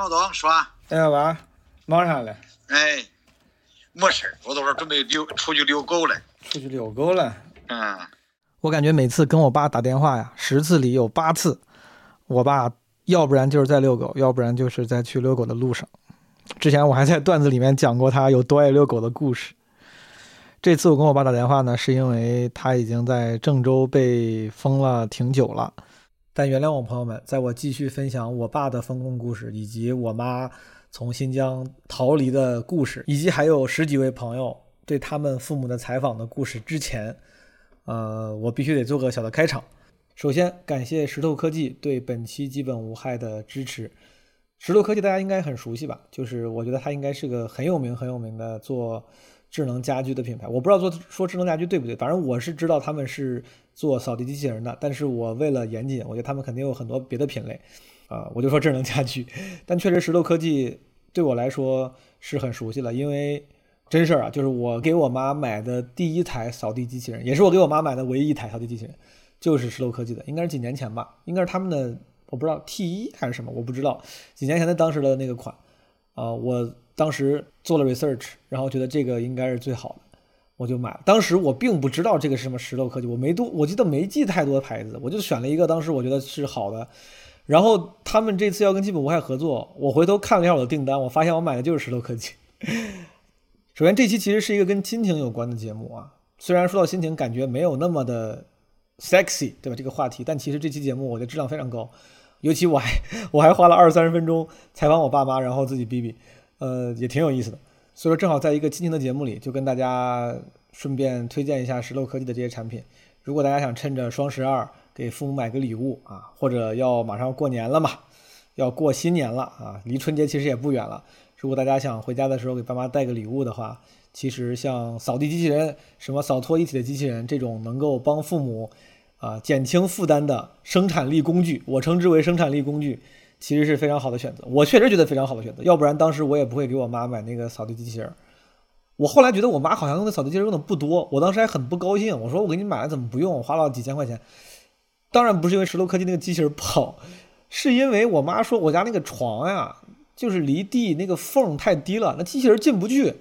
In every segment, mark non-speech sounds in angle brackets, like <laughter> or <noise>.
毛东说，哎呀娃，忙啥嘞？哎，没事儿，我都是准备遛出去遛狗了。出去遛狗了。嗯，我感觉每次跟我爸打电话呀，十次里有八次，我爸要不然就是在遛狗，要不然就是在去遛狗的路上。之前我还在段子里面讲过他有多爱遛狗的故事。这次我跟我爸打电话呢，是因为他已经在郑州被封了挺久了。但原谅我朋友们，在我继续分享我爸的封控故事，以及我妈从新疆逃离的故事，以及还有十几位朋友对他们父母的采访的故事之前，呃，我必须得做个小的开场。首先，感谢石头科技对本期基本无害的支持。石头科技大家应该很熟悉吧？就是我觉得它应该是个很有名、很有名的做智能家居的品牌。我不知道做说智能家居对不对，反正我是知道他们是做扫地机器人的。但是我为了严谨，我觉得他们肯定有很多别的品类，啊，我就说智能家居。但确实，石头科技对我来说是很熟悉了，因为真事儿啊，就是我给我妈买的第一台扫地机器人，也是我给我妈买的唯一一台扫地机器人，就是石头科技的，应该是几年前吧，应该是他们的。我不知道 T 一还是什么，我不知道几年前的当时的那个款，啊，我当时做了 research，然后觉得这个应该是最好的，我就买。当时我并不知道这个是什么石头科技，我没多，我记得没记太多牌子，我就选了一个当时我觉得是好的。然后他们这次要跟基本无害合作，我回头看了一下我的订单，我发现我买的就是石头科技。<laughs> 首先，这期其实是一个跟亲情有关的节目啊，虽然说到亲情，感觉没有那么的 sexy，对吧？这个话题，但其实这期节目我觉得质量非常高。尤其我还我还花了二三十分钟采访我爸妈，然后自己逼逼，呃，也挺有意思的。所以说正好在一个亲情的节目里，就跟大家顺便推荐一下石头科技的这些产品。如果大家想趁着双十二给父母买个礼物啊，或者要马上过年了嘛，要过新年了啊，离春节其实也不远了。如果大家想回家的时候给爸妈带个礼物的话，其实像扫地机器人、什么扫拖一体的机器人这种能够帮父母。啊，减轻负担的生产力工具，我称之为生产力工具，其实是非常好的选择。我确实觉得非常好的选择，要不然当时我也不会给我妈买那个扫地机器人。我后来觉得我妈好像用的扫地机器人用的不多，我当时还很不高兴。我说我给你买了怎么不用？花了几千块钱。当然不是因为石头科技那个机器人不好，是因为我妈说我家那个床呀，就是离地那个缝太低了，那机器人进不去，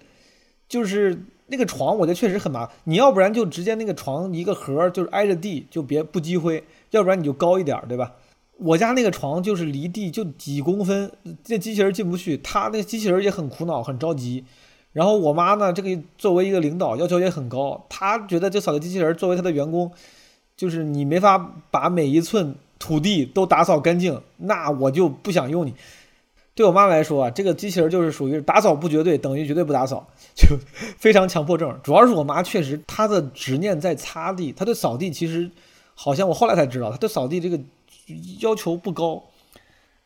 就是。那个床我觉得确实很麻烦，你要不然就直接那个床一个盒就是挨着地，就别不积灰；要不然你就高一点，对吧？我家那个床就是离地就几公分，这机器人进不去，他那机器人也很苦恼，很着急。然后我妈呢，这个作为一个领导要求也很高，她觉得这扫地机器人作为她的员工，就是你没法把每一寸土地都打扫干净，那我就不想用你。对我妈来说啊，这个机器人就是属于打扫不绝对，等于绝对不打扫，就非常强迫症。主要是我妈确实她的执念在擦地，她对扫地其实好像我后来才知道，她对扫地这个要求不高，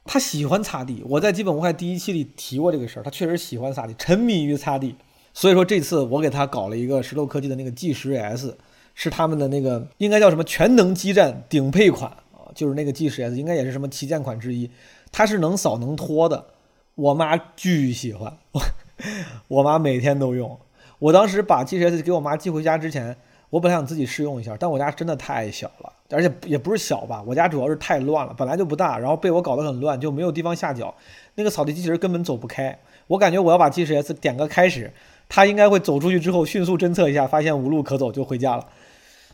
她喜欢擦地。我在基本无害第一期里提过这个事儿，她确实喜欢擦地，沉迷于擦地。所以说这次我给她搞了一个石头科技的那个 G 十 S，是他们的那个应该叫什么全能基站顶配款啊，就是那个 G 十 S，应该也是什么旗舰款之一。它是能扫能拖的，我妈巨喜欢，<laughs> 我妈每天都用。我当时把 G 十 S 给我妈寄回家之前，我本来想自己试用一下，但我家真的太小了，而且也不是小吧，我家主要是太乱了，本来就不大，然后被我搞得很乱，就没有地方下脚。那个扫地机器人根本走不开，我感觉我要把 G S 点个开始，它应该会走出去之后迅速侦测一下，发现无路可走就回家了。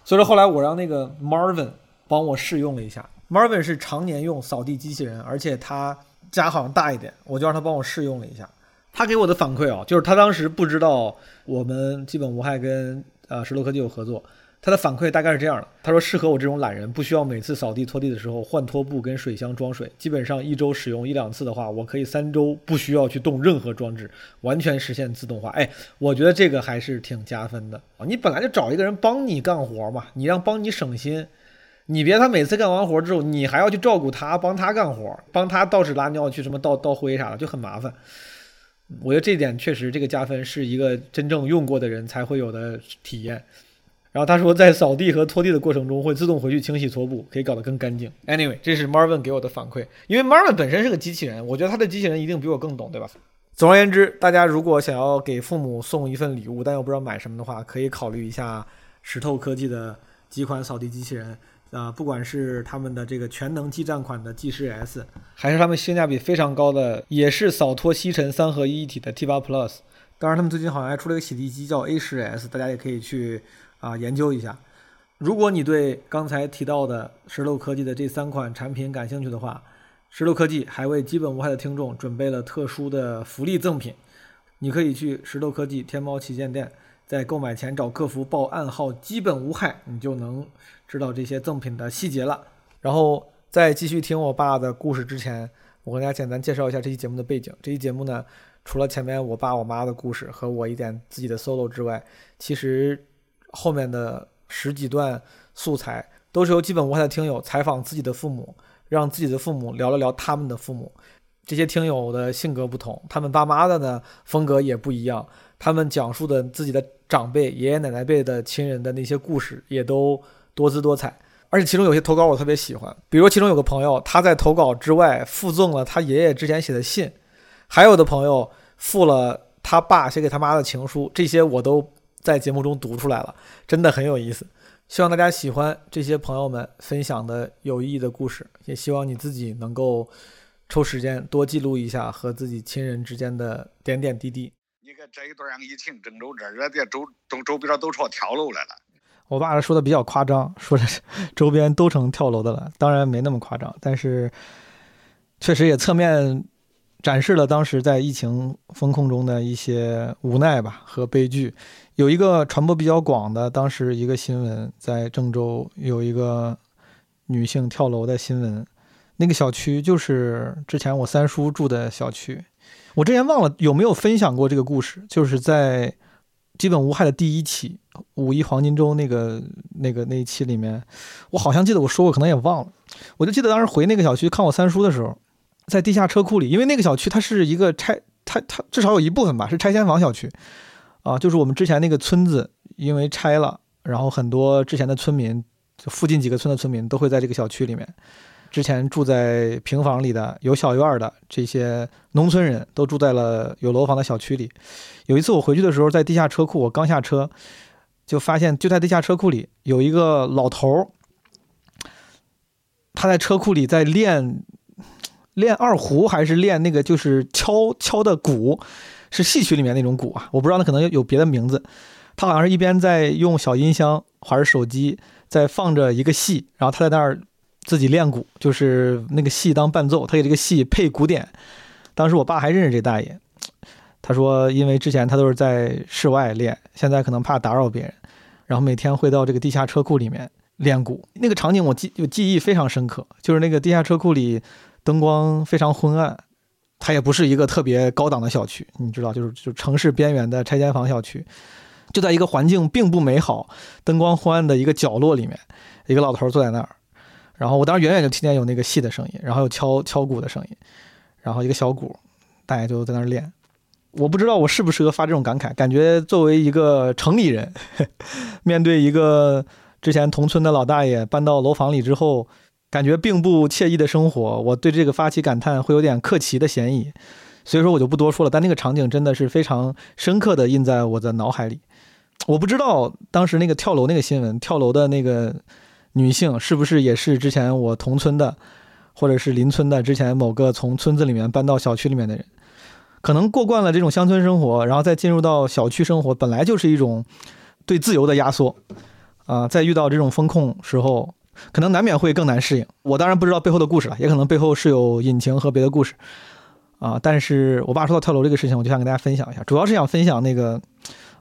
所以说后来我让那个 Marvin 帮我试用了一下。Marvin 是常年用扫地机器人，而且他家好像大一点，我就让他帮我试用了一下。他给我的反馈啊，就是他当时不知道我们基本无害跟呃石头科技有合作，他的反馈大概是这样的：他说适合我这种懒人，不需要每次扫地拖地的时候换拖布跟水箱装水，基本上一周使用一两次的话，我可以三周不需要去动任何装置，完全实现自动化。哎，我觉得这个还是挺加分的啊！你本来就找一个人帮你干活嘛，你让帮你省心。你别他每次干完活之后，你还要去照顾他，帮他干活，帮他倒屎拉尿去什么倒倒灰啥的，就很麻烦。我觉得这点确实这个加分是一个真正用过的人才会有的体验。然后他说，在扫地和拖地的过程中会自动回去清洗拖布，可以搞得更干净。Anyway，这是 Marvin 给我的反馈，因为 Marvin 本身是个机器人，我觉得他的机器人一定比我更懂，对吧？总而言之，大家如果想要给父母送一份礼物，但又不知道买什么的话，可以考虑一下石头科技的几款扫地机器人。啊，不管是他们的这个全能基站款的 G 十 S，还是他们性价比非常高的，也是扫拖吸尘三合一一体的 T 八 Plus。当然，他们最近好像还出了一个洗地机叫 A 十 S，大家也可以去啊研究一下。如果你对刚才提到的石头科技的这三款产品感兴趣的话，石头科技还为基本无害的听众准备了特殊的福利赠品，你可以去石头科技天猫旗舰店，在购买前找客服报暗号“基本无害”，你就能知道这些赠品的细节了。然后在继续听我爸的故事之前，我跟大家简单介绍一下这期节目的背景。这期节目呢，除了前面我爸我妈的故事和我一点自己的 solo 之外，其实后面的。十几段素材都是由基本无害的听友采访自己的父母，让自己的父母聊了聊他们的父母。这些听友的性格不同，他们爸妈的呢风格也不一样。他们讲述的自己的长辈、爷爷奶奶辈的亲人的那些故事也都多姿多彩。而且其中有些投稿我特别喜欢，比如其中有个朋友他在投稿之外附赠了他爷爷之前写的信，还有的朋友附了他爸写给他妈的情书，这些我都。在节目中读出来了，真的很有意思。希望大家喜欢这些朋友们分享的有意义的故事，也希望你自己能够抽时间多记录一下和自己亲人之间的点点滴滴。你看这一段儿，让疫情，郑州这儿人家周周周边都朝跳楼来了。我爸说的比较夸张，说的 <laughs> 周边都成跳楼的了。当然没那么夸张，但是确实也侧面。展示了当时在疫情风控中的一些无奈吧和悲剧。有一个传播比较广的，当时一个新闻，在郑州有一个女性跳楼的新闻。那个小区就是之前我三叔住的小区。我之前忘了有没有分享过这个故事，就是在基本无害的第一期五一黄金周那个那个那一期里面，我好像记得我说过，可能也忘了。我就记得当时回那个小区看我三叔的时候。在地下车库里，因为那个小区它是一个拆，它它至少有一部分吧是拆迁房小区，啊，就是我们之前那个村子因为拆了，然后很多之前的村民，就附近几个村的村民都会在这个小区里面，之前住在平房里的有小院的这些农村人都住在了有楼房的小区里。有一次我回去的时候，在地下车库，我刚下车就发现就在地下车库里有一个老头儿，他在车库里在练。练二胡还是练那个，就是敲敲的鼓，是戏曲里面那种鼓啊，我不知道那可能有别的名字。他好像是一边在用小音箱还是手机在放着一个戏，然后他在那儿自己练鼓，就是那个戏当伴奏，他给这个戏配鼓点。当时我爸还认识这大爷，他说因为之前他都是在室外练，现在可能怕打扰别人，然后每天会到这个地下车库里面练鼓。那个场景我记有记忆非常深刻，就是那个地下车库里。灯光非常昏暗，它也不是一个特别高档的小区，你知道，就是就城市边缘的拆迁房小区，就在一个环境并不美好、灯光昏暗的一个角落里面，一个老头坐在那儿，然后我当时远远就听见有那个戏的声音，然后有敲敲鼓的声音，然后一个小鼓，大家就在那儿练。我不知道我适不适合发这种感慨，感觉作为一个城里人，<laughs> 面对一个之前同村的老大爷搬到楼房里之后。感觉并不惬意的生活，我对这个发起感叹会有点客气的嫌疑，所以说我就不多说了。但那个场景真的是非常深刻的印在我的脑海里。我不知道当时那个跳楼那个新闻，跳楼的那个女性是不是也是之前我同村的，或者是邻村的，之前某个从村子里面搬到小区里面的人，可能过惯了这种乡村生活，然后再进入到小区生活，本来就是一种对自由的压缩啊，在遇到这种风控时候。可能难免会更难适应。我当然不知道背后的故事了，也可能背后是有隐情和别的故事啊。但是我爸说到跳楼这个事情，我就想跟大家分享一下，主要是想分享那个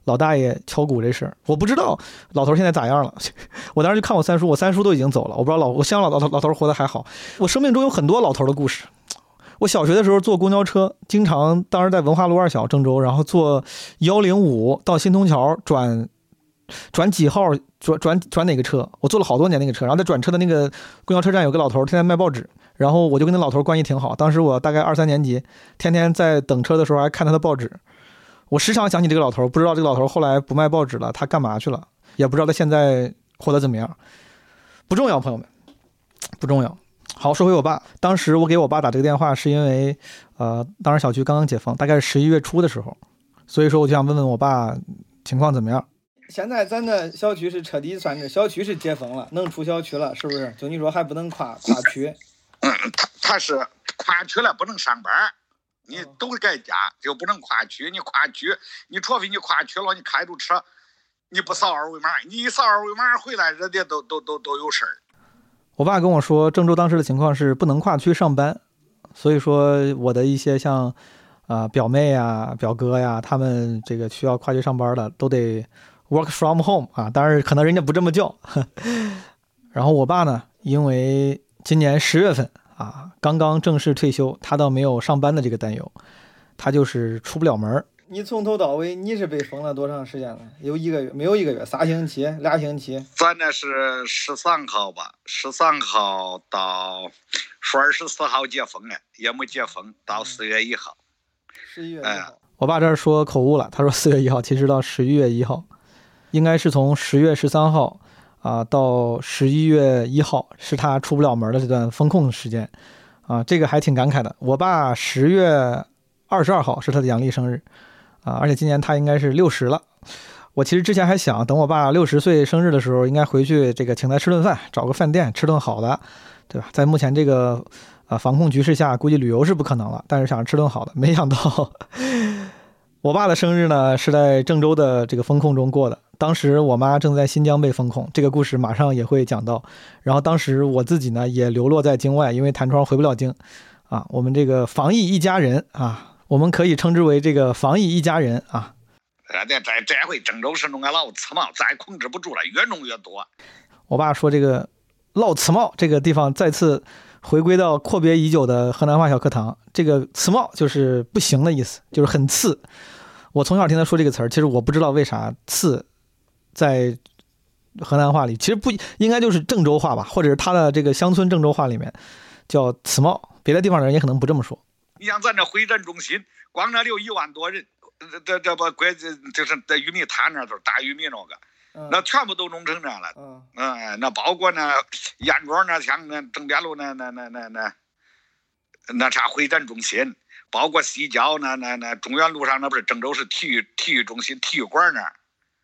老大爷敲鼓这事儿。我不知道老头现在咋样了。<laughs> 我当时就看我三叔，我三叔都已经走了，我不知道老我希望老老老头活得还好。我生命中有很多老头的故事。我小学的时候坐公交车，经常当时在文化路二小郑州，然后坐幺零五到新通桥转。转几号？转转转哪个车？我坐了好多年那个车，然后在转车的那个公交车站有个老头，天天卖报纸，然后我就跟那老头关系挺好。当时我大概二三年级，天天在等车的时候还看他的报纸。我时常想起这个老头，不知道这个老头后来不卖报纸了，他干嘛去了？也不知道他现在活得怎么样。不重要，朋友们，不重要。好，说回我爸，当时我给我爸打这个电话，是因为，呃，当时小区刚刚解封，大概是十一月初的时候，所以说我就想问问我爸情况怎么样。现在咱的小区是彻底算是小区是解封了，能出小区了，是不是？就你说还不能跨跨区？嗯，他他是跨区了不能上班，你都在家就不能跨区。你跨区，你除非你跨区了，你开着车，你不扫二维码，你一扫二维码回来，人家都都都都有事儿。我爸跟我说，郑州当时的情况是不能跨区上班，所以说我的一些像啊表妹啊、表哥呀，他们这个需要跨区上班的，都得。Work from home 啊，当然可能人家不这么叫。<laughs> 然后我爸呢，因为今年十月份啊，刚刚正式退休，他倒没有上班的这个担忧，他就是出不了门你从头到尾，你是被封了多长时间了？有一个月？没有一个月？仨星期？俩星期？咱那是十三号吧？十三号到说二十四号解封了，也没解封到四月一号。十一月一号。我爸这儿说口误了，他说四月一号，其实到十一月一号。应该是从十月十三号啊到十一月一号，是他出不了门的这段封控时间啊，这个还挺感慨的。我爸十月二十二号是他的阳历生日啊，而且今年他应该是六十了。我其实之前还想等我爸六十岁生日的时候，应该回去这个请他吃顿饭，找个饭店吃顿好的，对吧？在目前这个啊防控局势下，估计旅游是不可能了，但是想吃顿好的，没想到我爸的生日呢是在郑州的这个风控中过的。当时我妈正在新疆被封控，这个故事马上也会讲到。然后当时我自己呢也流落在境外，因为弹窗回不了京，啊，我们这个防疫一家人啊，我们可以称之为这个防疫一家人啊。呃，这这这回郑州市弄个老刺帽，再控制不住了，越弄越多。我爸说这个老刺帽这个地方再次回归到阔别已久的河南话小课堂，这个刺帽就是不行的意思，就是很次。我从小听他说这个词儿，其实我不知道为啥次。在河南话里，其实不应该就是郑州话吧，或者是他的这个乡村郑州话里面叫“此帽”，别的地方的人也可能不这么说。你像咱这会展中心，光那里有一万多人，这这不关就是在玉米摊那头打玉米那个，那全部都弄成这了。嗯，嗯，那包括那燕庄那像那正边路那那那那那那啥会展中心，包括西郊那那那中原路上那不是郑州市体育体育中心体育馆那儿。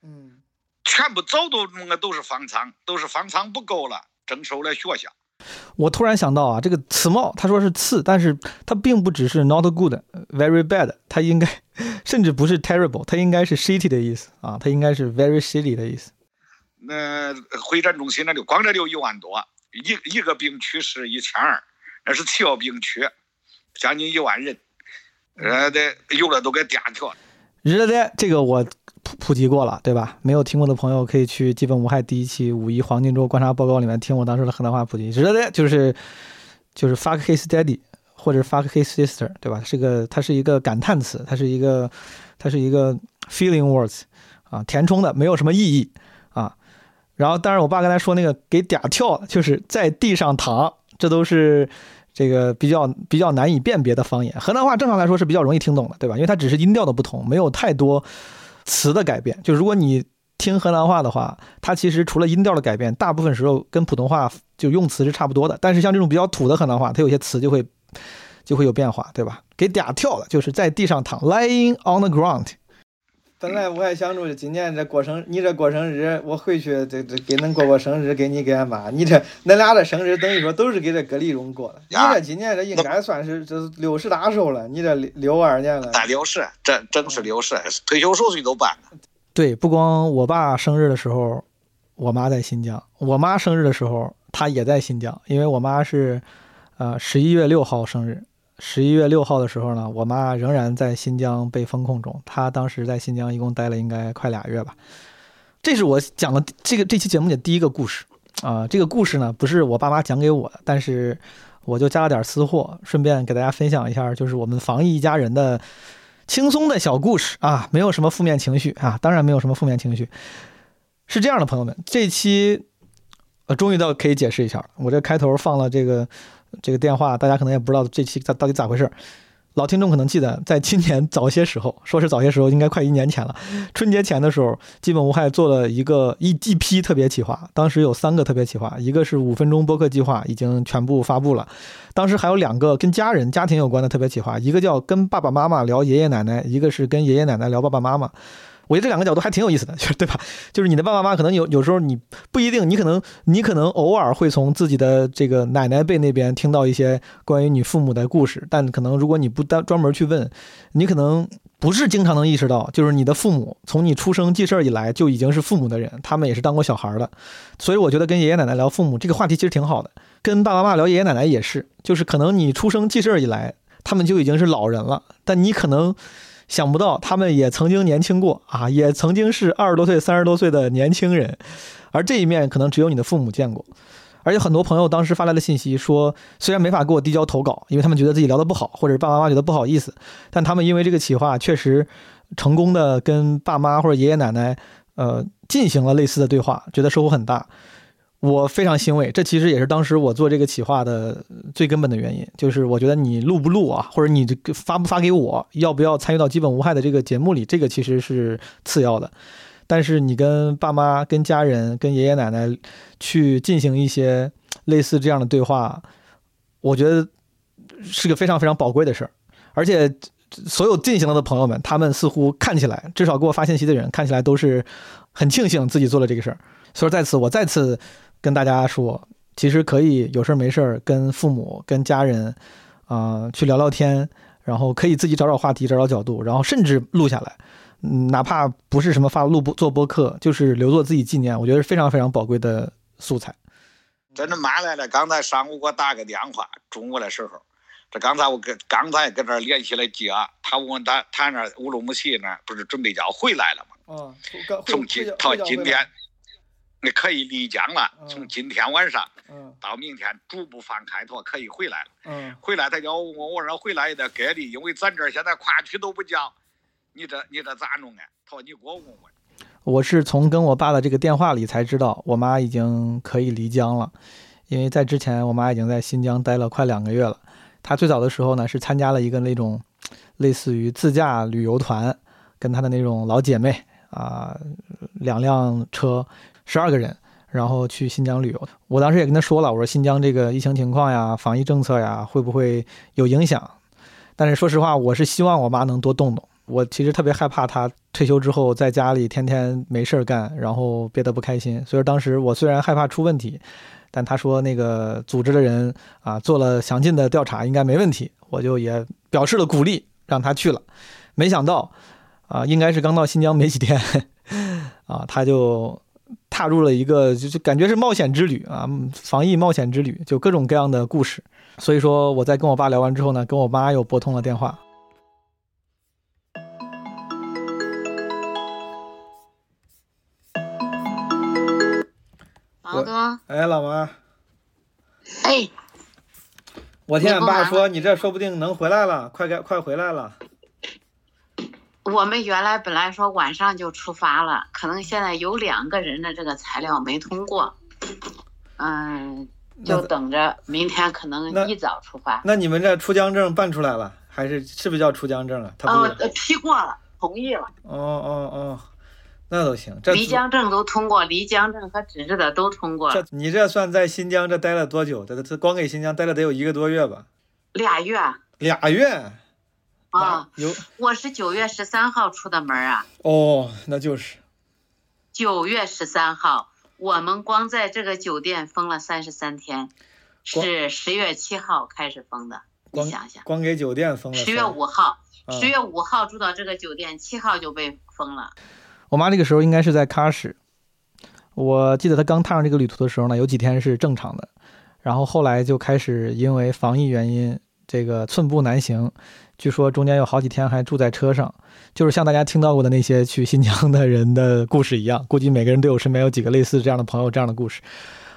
嗯。全部早都弄个都是方舱，都是方舱不够了，征收了学校。我突然想到啊，这个“次帽”他说是“次”，但是它并不只是 “not good”、“very bad”，它应该甚至不是 “terrible”，它应该是 “shitty” 的意思啊，它应该是 “very shitty” 的意思。那会展中心那里光这就一万多，一一个病区是一千二，那是七个病区，将近一万人，呃，得有的都给颠掉了。日的这个我。普普及过了，对吧？没有听过的朋友可以去《基本无害》第一期五一黄金周观察报告里面听我当时的河南话普及。知道的，就是就是 fuck his daddy 或者 fuck his sister，对吧？是个，它是一个感叹词，它是一个，它是一个 feeling words 啊，填充的，没有什么意义啊。然后，当然我爸刚才说那个给嗲跳，就是在地上躺，这都是这个比较比较难以辨别的方言。河南话正常来说是比较容易听懂的，对吧？因为它只是音调的不同，没有太多。词的改变，就如果你听河南话的话，它其实除了音调的改变，大部分时候跟普通话就用词是差不多的。但是像这种比较土的河南话，它有些词就会就会有变化，对吧？给嗲跳了，就是在地上躺，lying on the ground。<laughs> 本来我还想着今年这过生，你这过生日，我回去这这给恁过过生日，给你给俺妈。你这恁俩的生日等于说都是给这隔离中过的。你这今年这应该算是这六十大寿了，你这六六二年了。大六十，正正是六十，退休手续都办了。对，不光我爸生日的时候，我妈在新疆；我妈生日的时候，她也在新疆，因为我妈是呃十一月六号生日。十一月六号的时候呢，我妈仍然在新疆被封控中。她当时在新疆一共待了应该快俩月吧。这是我讲的这个这期节目的第一个故事啊。这个故事呢不是我爸妈讲给我的，但是我就加了点私货，顺便给大家分享一下，就是我们防疫一家人的轻松的小故事啊，没有什么负面情绪啊，当然没有什么负面情绪。是这样的，朋友们，这期呃终于到可以解释一下。我这开头放了这个。这个电话大家可能也不知道这期到底咋回事，老听众可能记得，在今年早些时候，说是早些时候，应该快一年前了。春节前的时候，基本无害做了一个一一批特别企划，当时有三个特别企划，一个是五分钟播客计划，已经全部发布了。当时还有两个跟家人、家庭有关的特别企划，一个叫跟爸爸妈妈聊爷爷奶奶，一个是跟爷爷奶奶聊爸爸妈妈。我觉得这两个角度还挺有意思的，就是对吧？就是你的爸爸妈妈可能有有时候你不一定，你可能你可能偶尔会从自己的这个奶奶辈那边听到一些关于你父母的故事，但可能如果你不单专门去问，你可能不是经常能意识到，就是你的父母从你出生记事儿以来就已经是父母的人，他们也是当过小孩的。所以我觉得跟爷爷奶奶聊父母这个话题其实挺好的，跟爸爸妈妈聊爷爷奶奶也是，就是可能你出生记事儿以来，他们就已经是老人了，但你可能。想不到他们也曾经年轻过啊，也曾经是二十多岁、三十多岁的年轻人，而这一面可能只有你的父母见过。而且很多朋友当时发来的信息说，虽然没法给我递交投稿，因为他们觉得自己聊得不好，或者爸爸妈妈觉得不好意思，但他们因为这个企划确实成功的跟爸妈或者爷爷奶奶呃进行了类似的对话，觉得收获很大。我非常欣慰，这其实也是当时我做这个企划的最根本的原因，就是我觉得你录不录啊，或者你发不发给我，要不要参与到基本无害的这个节目里，这个其实是次要的。但是你跟爸妈、跟家人、跟爷爷奶奶去进行一些类似这样的对话，我觉得是个非常非常宝贵的事儿。而且所有进行了的朋友们，他们似乎看起来，至少给我发信息的人看起来都是很庆幸自己做了这个事儿。所以在此，我再次。跟大家说，其实可以有事儿没事儿跟父母、跟家人，啊，去聊聊天，然后可以自己找找话题、找找角度，然后甚至录下来，嗯，哪怕不是什么发录播做播客，就是留作自己纪念，我觉得是非常非常宝贵的素材。真的妈来了，刚才上午给我打个电话，中午的时候，这刚才我跟刚才跟这联系了家，他问他他那乌鲁木齐那不是准备要回来了吗？嗯，从今到今天。你可以离疆了，从今天晚上到明天逐步放开，他可以回来了。嗯，回来他叫我问我说回来也得隔离，因为咱这儿现在跨区都不交，你这你这咋弄啊？他说你给我问问。我是从跟我爸的这个电话里才知道，我妈已经可以离疆了，因为在之前我妈已经在新疆待了快两个月了。她最早的时候呢是参加了一个那种类似于自驾旅游团，跟她的那种老姐妹啊，两辆车。十二个人，然后去新疆旅游。我当时也跟他说了，我说新疆这个疫情情况呀、防疫政策呀，会不会有影响？但是说实话，我是希望我妈能多动动。我其实特别害怕她退休之后在家里天天没事儿干，然后憋得不开心。所以当时我虽然害怕出问题，但他说那个组织的人啊做了详尽的调查，应该没问题，我就也表示了鼓励，让他去了。没想到啊，应该是刚到新疆没几天 <laughs> 啊，他就。踏入了一个就是感觉是冒险之旅啊，防疫冒险之旅，就各种各样的故事。所以说我在跟我爸聊完之后呢，跟我妈又拨通了电话。老哥，哎，老妈，哎，我听俺爸说你这说不定能回来了，快该快回来了。我们原来本来说晚上就出发了，可能现在有两个人的这个材料没通过，嗯，就等着明天可能一早出发。那你们这出疆证办出来了，还是是不是叫出疆证啊？他哦，批过了，同意了。哦哦哦，那都行。离疆证都通过，离疆证和纸质的都通过。这你这算在新疆这待了多久？这这光给新疆待了得有一个多月吧？俩月。俩月。啊，有，我是九月十三号出的门啊。哦，那就是九月十三号，我们光在这个酒店封了三十三天，是十月七号开始封的。你想想，光给酒店封了。十月五号，十月五号住到这个酒店，七号就被封了。我妈那个时候应该是在喀什，我记得她刚踏上这个旅途的时候呢，有几天是正常的，然后后来就开始因为防疫原因，这个寸步难行。据说中间有好几天还住在车上，就是像大家听到过的那些去新疆的人的故事一样，估计每个人都有身边有几个类似这样的朋友这样的故事。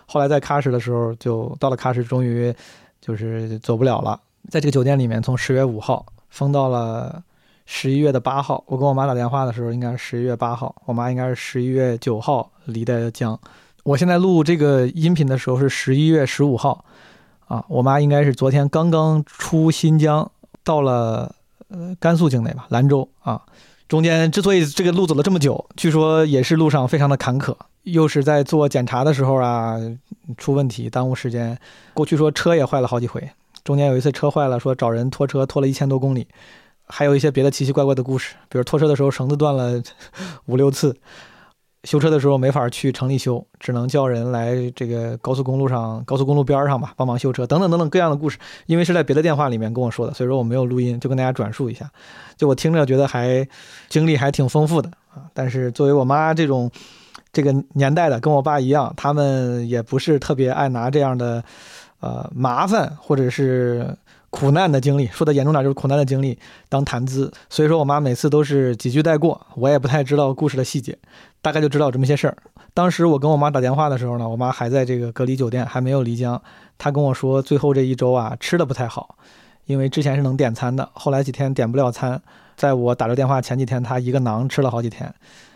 后来在喀什的时候，就到了喀什，终于就是走不了了，在这个酒店里面，从十月五号封到了十一月的八号。我跟我妈打电话的时候，应该是十一月八号，我妈应该是十一月九号离的疆。我现在录这个音频的时候是十一月十五号，啊，我妈应该是昨天刚刚出新疆。到了呃甘肃境内吧，兰州啊，中间之所以这个路走了这么久，据说也是路上非常的坎坷，又是在做检查的时候啊出问题，耽误时间。过去说车也坏了好几回，中间有一次车坏了，说找人拖车拖了一千多公里，还有一些别的奇奇怪怪的故事，比如拖车的时候绳子断了五六次，修车的时候没法去城里修，只能叫人来这个高速公路上、高速公路边上吧帮忙修车，等等等等各样的故事。因为是在别的电话里面跟我说的，所以说我没有录音，就跟大家转述一下。就我听着觉得还经历还挺丰富的啊。但是作为我妈这种这个年代的，跟我爸一样，他们也不是特别爱拿这样的呃麻烦或者是。苦难的经历，说的严重点就是苦难的经历当谈资，所以说我妈每次都是几句带过，我也不太知道故事的细节，大概就知道这么些事儿。当时我跟我妈打电话的时候呢，我妈还在这个隔离酒店，还没有离疆。她跟我说，最后这一周啊，吃的不太好，因为之前是能点餐的，后来几天点不了餐。在我打着电话前几天，她一个馕吃了好几天，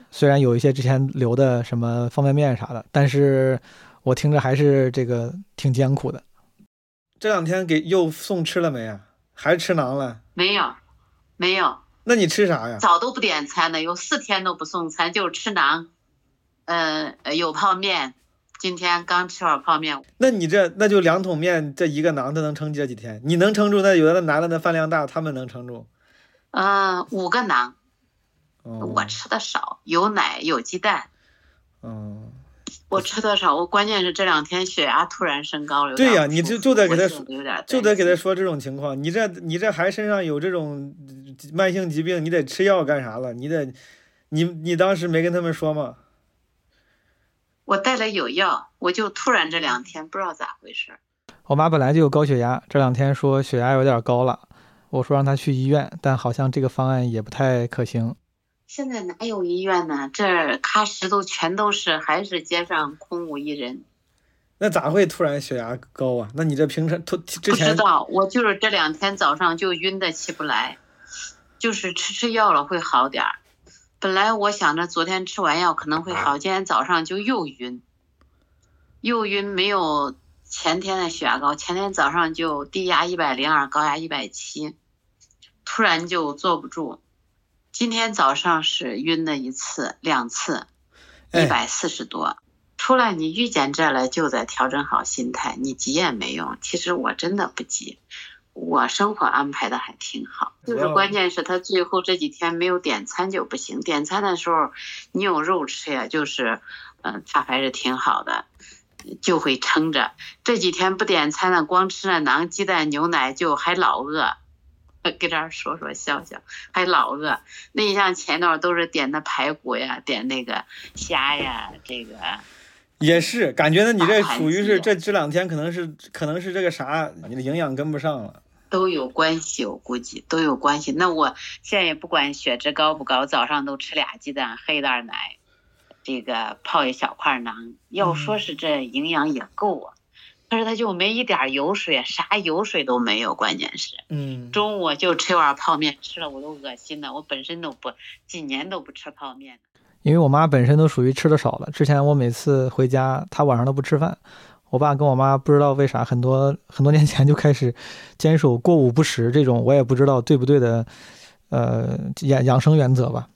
虽然有一些之前留的什么方便面啥的，但是我听着还是这个挺艰苦的。这两天给又送吃了没啊？还吃馕了？没有，没有。那你吃啥呀？早都不点餐了，有四天都不送餐，就吃馕。嗯，有泡面，今天刚吃碗泡面。那你这那就两桶面，这一个馕，它能撑这几天？你能撑住？那有的男的那饭量大，他们能撑住？嗯，五个馕。我吃的少，有奶，有鸡蛋。嗯。我吃多少，我关键是这两天血压突然升高了。对呀，你就就得给他说，就得给他说这种情况。你这你这还身上有这种慢性疾病，你得吃药干啥了？你得，你你当时没跟他们说吗？我带了有药，我就突然这两天不知道咋回事。我妈本来就有高血压，这两天说血压有点高了，我说让她去医院，但好像这个方案也不太可行。现在哪有医院呢？这喀什都全都是，还是街上空无一人。那咋会突然血压高啊？那你这平常突之前不知道，我就是这两天早上就晕的起不来，就是吃吃药了会好点儿。本来我想着昨天吃完药可能会好，今天早上就又晕，又晕，没有前天的血压高，前天早上就低压一百零二，高压一百七，突然就坐不住。今天早上是晕了一次、两次，一百四十多。出来你遇见这了，就得调整好心态。你急也没用。其实我真的不急，我生活安排的还挺好。就是关键是他最后这几天没有点餐就不行。点餐的时候你有肉吃呀，就是，嗯，他还是挺好的，就会撑着。这几天不点餐了，光吃了馕、鸡蛋、牛奶，就还老饿。给这儿说说笑笑，还老饿。那你像前段都是点的排骨呀，点那个虾呀，这个也是感觉呢。你这属于是这这两天可能是可能是这个啥，你的营养跟不上了。都有关系，我估计都有关系。那我现在也不管血脂高不高，早上都吃俩鸡蛋，喝一袋奶，这个泡一小块馕。要说是这营养也够啊。可是他就没一点油水，啥油水都没有。关键是，嗯，中午就吃碗泡面，吃了我都恶心的。我本身都不，几年都不吃泡面。因为我妈本身都属于吃的少了。之前我每次回家，她晚上都不吃饭。我爸跟我妈不知道为啥，很多很多年前就开始坚守过午不食这种，我也不知道对不对的，呃，养养生原则吧。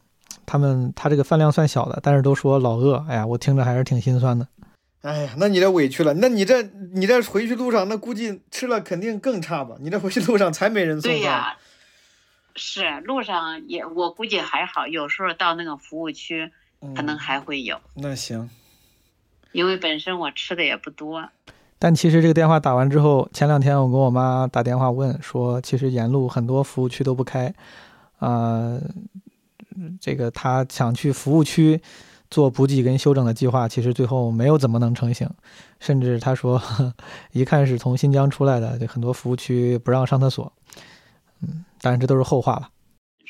他们他这个饭量算小的，但是都说老饿。哎呀，我听着还是挺心酸的。哎呀，那你这委屈了。那你这你这回去路上，那估计吃了肯定更差吧？你这回去路上才没人送对呀，是路上也我估计还好，有时候到那个服务区可能还会有。那行，因为本身我吃的也不多。但其实这个电话打完之后，前两天我跟我妈打电话问说，其实沿路很多服务区都不开，啊，这个她想去服务区。做补给跟休整的计划，其实最后没有怎么能成型，甚至他说，<laughs> 一看是从新疆出来的，就很多服务区不让上厕所。嗯，当然这都是后话了。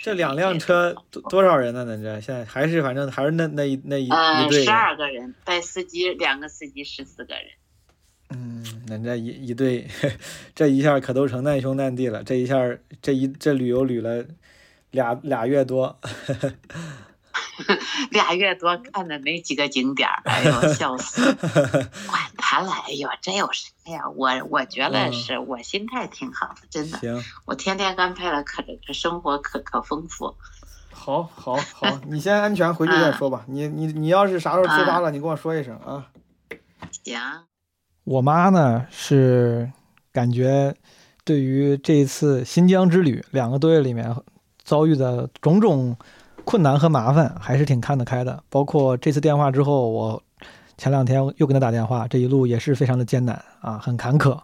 这两辆车多多少人呢？那这现在还是反正还是那那一那一一队。十二个人，带司机两个司机十四个人。嗯，那这一一队，<laughs> 这一下可都成难兄难弟了。这一下这一这旅游旅了俩俩月多。<laughs> <laughs> 俩月多看的没几个景点儿，哎呦笑死！<laughs> 管他了，哎呦这有啥呀？我我觉得是我心态挺好的，真的。行，我天天安排了，可这生活可可丰富。好，好，好，你先安全回去再说吧。你你你要是啥时候出发了，你跟我说一声啊。行。我妈呢是感觉对于这一次新疆之旅两个多月里面。遭遇的种种困难和麻烦，还是挺看得开的。包括这次电话之后，我前两天又跟他打电话，这一路也是非常的艰难啊，很坎坷。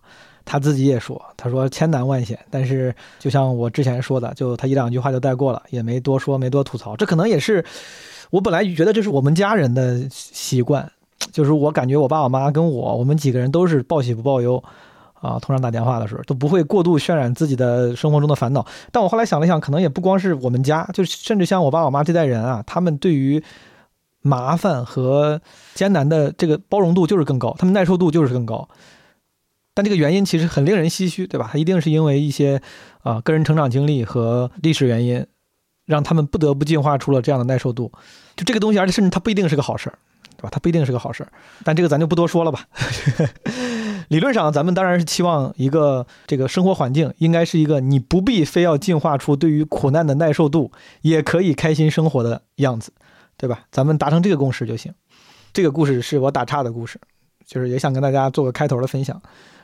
他自己也说，他说千难万险，但是就像我之前说的，就他一两句话就带过了，也没多说，没多吐槽。这可能也是我本来觉得这是我们家人的习惯，就是我感觉我爸我妈跟我，我们几个人都是报喜不报忧啊。通常打电话的时候都不会过度渲染自己的生活中的烦恼。但我后来想了想，可能也不光是我们家，就甚至像我爸我妈这代人啊，他们对于麻烦和艰难的这个包容度就是更高，他们耐受度就是更高。但这个原因其实很令人唏嘘，对吧？他一定是因为一些啊个人成长经历和历史原因，让他们不得不进化出了这样的耐受度。就这个东西，而且甚至它不一定是个好事儿，对吧？它不一定是个好事儿。但这个咱就不多说了吧。理论上，咱们当然是期望一个这个生活环境应该是一个你不必非要进化出对于苦难的耐受度，也可以开心生活的样子，对吧？咱们达成这个共识就行。这个故事是我打岔的故事，就是也想跟大家做个开头的分享。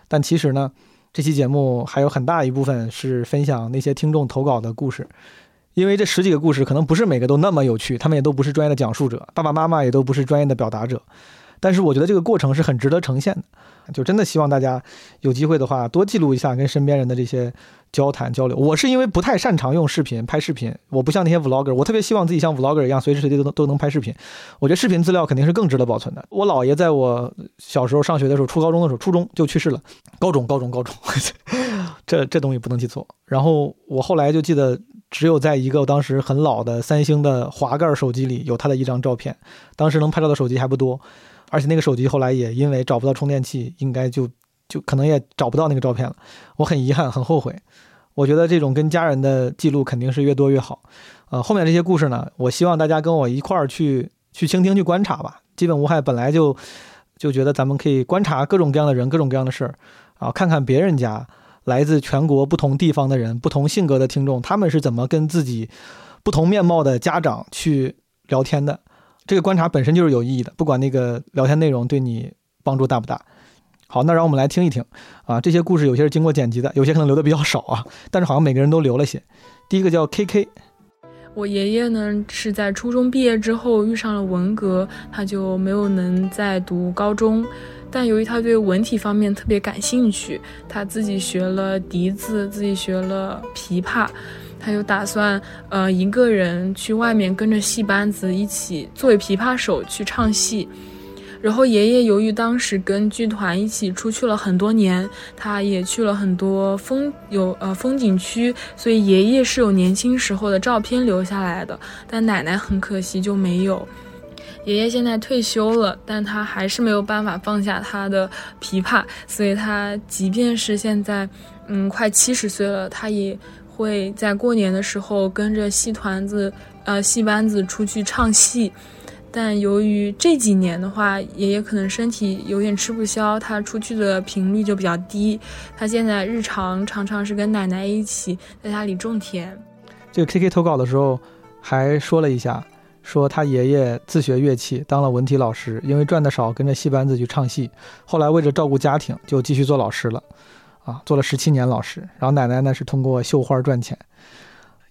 但其实呢，这期节目还有很大一部分是分享那些听众投稿的故事，因为这十几个故事可能不是每个都那么有趣，他们也都不是专业的讲述者，爸爸妈妈也都不是专业的表达者。但是我觉得这个过程是很值得呈现的，就真的希望大家有机会的话多记录一下跟身边人的这些交谈交流。我是因为不太擅长用视频拍视频，我不像那些 vlogger，我特别希望自己像 vlogger 一样随时随地都都能拍视频。我觉得视频资料肯定是更值得保存的。我姥爷在我小时候上学的时候，初高中的时候，初中就去世了。高中，高中，高中，<laughs> 这这东西不能记错。然后我后来就记得，只有在一个当时很老的三星的滑盖手机里有他的一张照片，当时能拍照的手机还不多。而且那个手机后来也因为找不到充电器，应该就就可能也找不到那个照片了。我很遗憾，很后悔。我觉得这种跟家人的记录肯定是越多越好。呃，后面这些故事呢，我希望大家跟我一块儿去去倾听、去观察吧。基本无害，本来就就觉得咱们可以观察各种各样的人、各种各样的事儿啊，看看别人家来自全国不同地方的人、不同性格的听众，他们是怎么跟自己不同面貌的家长去聊天的。这个观察本身就是有意义的，不管那个聊天内容对你帮助大不大。好，那让我们来听一听啊，这些故事有些是经过剪辑的，有些可能留的比较少啊，但是好像每个人都留了些。第一个叫 K K，我爷爷呢是在初中毕业之后遇上了文革，他就没有能再读高中，但由于他对文体方面特别感兴趣，他自己学了笛子，自己学了琵琶。他就打算，呃，一个人去外面跟着戏班子一起作为琵琶手去唱戏。然后爷爷由于当时跟剧团一起出去了很多年，他也去了很多风有呃风景区，所以爷爷是有年轻时候的照片留下来的。但奶奶很可惜就没有。爷爷现在退休了，但他还是没有办法放下他的琵琶，所以他即便是现在，嗯，快七十岁了，他也。会在过年的时候跟着戏团子、呃戏班子出去唱戏，但由于这几年的话，爷爷可能身体有点吃不消，他出去的频率就比较低。他现在日常常常是跟奶奶一起在家里种田。这个 K K 投稿的时候还说了一下，说他爷爷自学乐器，当了文体老师，因为赚的少，跟着戏班子去唱戏，后来为了照顾家庭，就继续做老师了。啊，做了十七年老师，然后奶奶呢是通过绣花赚钱，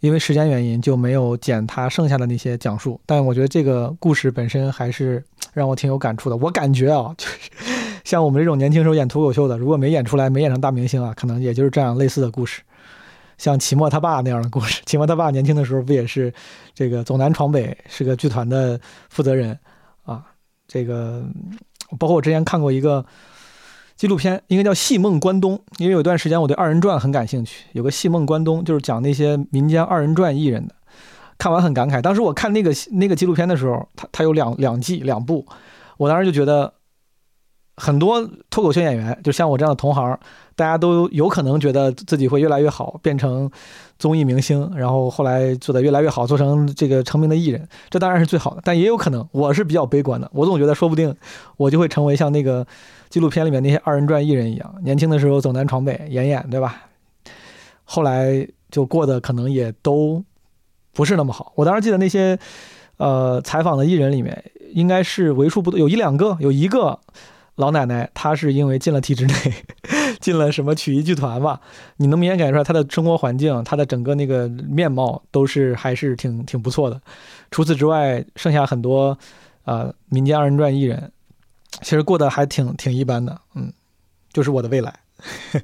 因为时间原因就没有剪他剩下的那些讲述。但我觉得这个故事本身还是让我挺有感触的。我感觉啊，就是 <laughs> 像我们这种年轻时候演脱口秀的，如果没演出来，没演成大明星啊，可能也就是这样类似的故事。像齐墨他爸那样的故事，齐墨他爸年轻的时候不也是这个走南闯北，是个剧团的负责人啊？这个包括我之前看过一个。纪录片应该叫《戏梦关东》，因为有段时间我对二人转很感兴趣。有个《戏梦关东》，就是讲那些民间二人转艺人的。看完很感慨。当时我看那个那个纪录片的时候，它它有两两季两部，我当时就觉得很多脱口秀演员，就像我这样的同行，大家都有可能觉得自己会越来越好，变成综艺明星，然后后来做的越来越好，做成这个成名的艺人，这当然是最好的。但也有可能，我是比较悲观的，我总觉得说不定我就会成为像那个。纪录片里面那些二人转艺人一样，年轻的时候走南闯北演演，对吧？后来就过得可能也都不是那么好。我当时记得那些呃采访的艺人里面，应该是为数不多，有一两个，有一个老奶奶，她是因为进了体制内，<laughs> 进了什么曲艺剧团吧，你能明显感觉出来她的生活环境，她的整个那个面貌都是还是挺挺不错的。除此之外，剩下很多啊民间二人转艺人，其实过得还挺挺一般的。嗯，就是我的未来。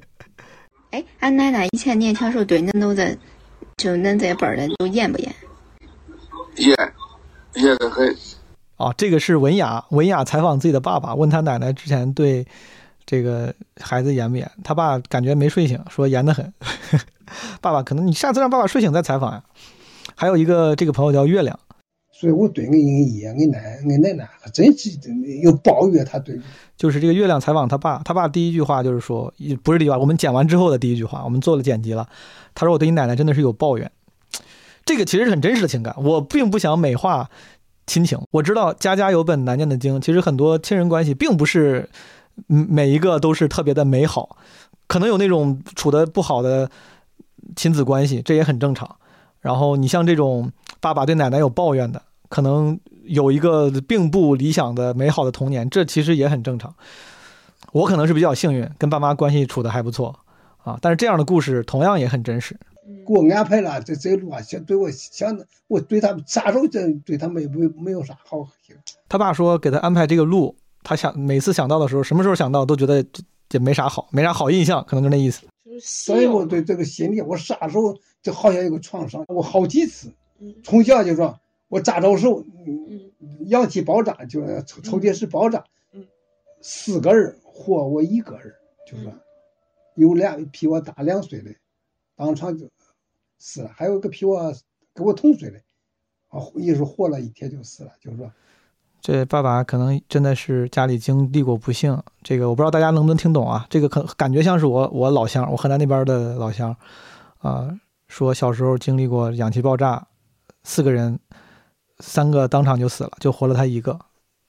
<laughs> 哎，俺奶奶以前年轻时候对恁都在，就恁这辈儿的都严不严？严，严得很。哦，这个是文雅，文雅采访自己的爸爸，问他奶奶之前对这个孩子严不严？他爸感觉没睡醒，说严得很。<laughs> 爸爸，可能你下次让爸爸睡醒再采访呀。还有一个这个朋友叫月亮，所以我对俺爷、爷、你奶、你奶奶真是有抱怨。他对，就是这个月亮采访他爸，他爸第一句话就是说，不是第一句话，我们剪完之后的第一句话，我们做了剪辑了。他说我对你奶奶真的是有抱怨，这个其实是很真实的情感，我并不想美化。亲情，我知道家家有本难念的经。其实很多亲人关系并不是每一个都是特别的美好，可能有那种处的不好的亲子关系，这也很正常。然后你像这种爸爸对奶奶有抱怨的，可能有一个并不理想的美好的童年，这其实也很正常。我可能是比较幸运，跟爸妈关系处的还不错啊。但是这样的故事同样也很真实。给我安排了这这路啊，想对我想我对他们啥时候这对他们也没没有啥好。他爸说给他安排这个路，他想每次想到的时候，什么时候想到都觉得也没啥好，没啥好印象，可能就那意思。所以我对这个心理，我啥时候就好像有个创伤。我好几次，从小就说，我咋着时候，氧气爆炸就是抽抽电室爆炸，四个人活我一个人，就是有俩比我大两岁的。当场就死了，还有个比我跟我同岁的，啊，也是活了一天就死了。就是说，这爸爸可能真的是家里经历过不幸。这个我不知道大家能不能听懂啊？这个可感觉像是我我老乡，我河南那边的老乡，啊，说小时候经历过氧气爆炸，四个人，三个当场就死了，就活了他一个，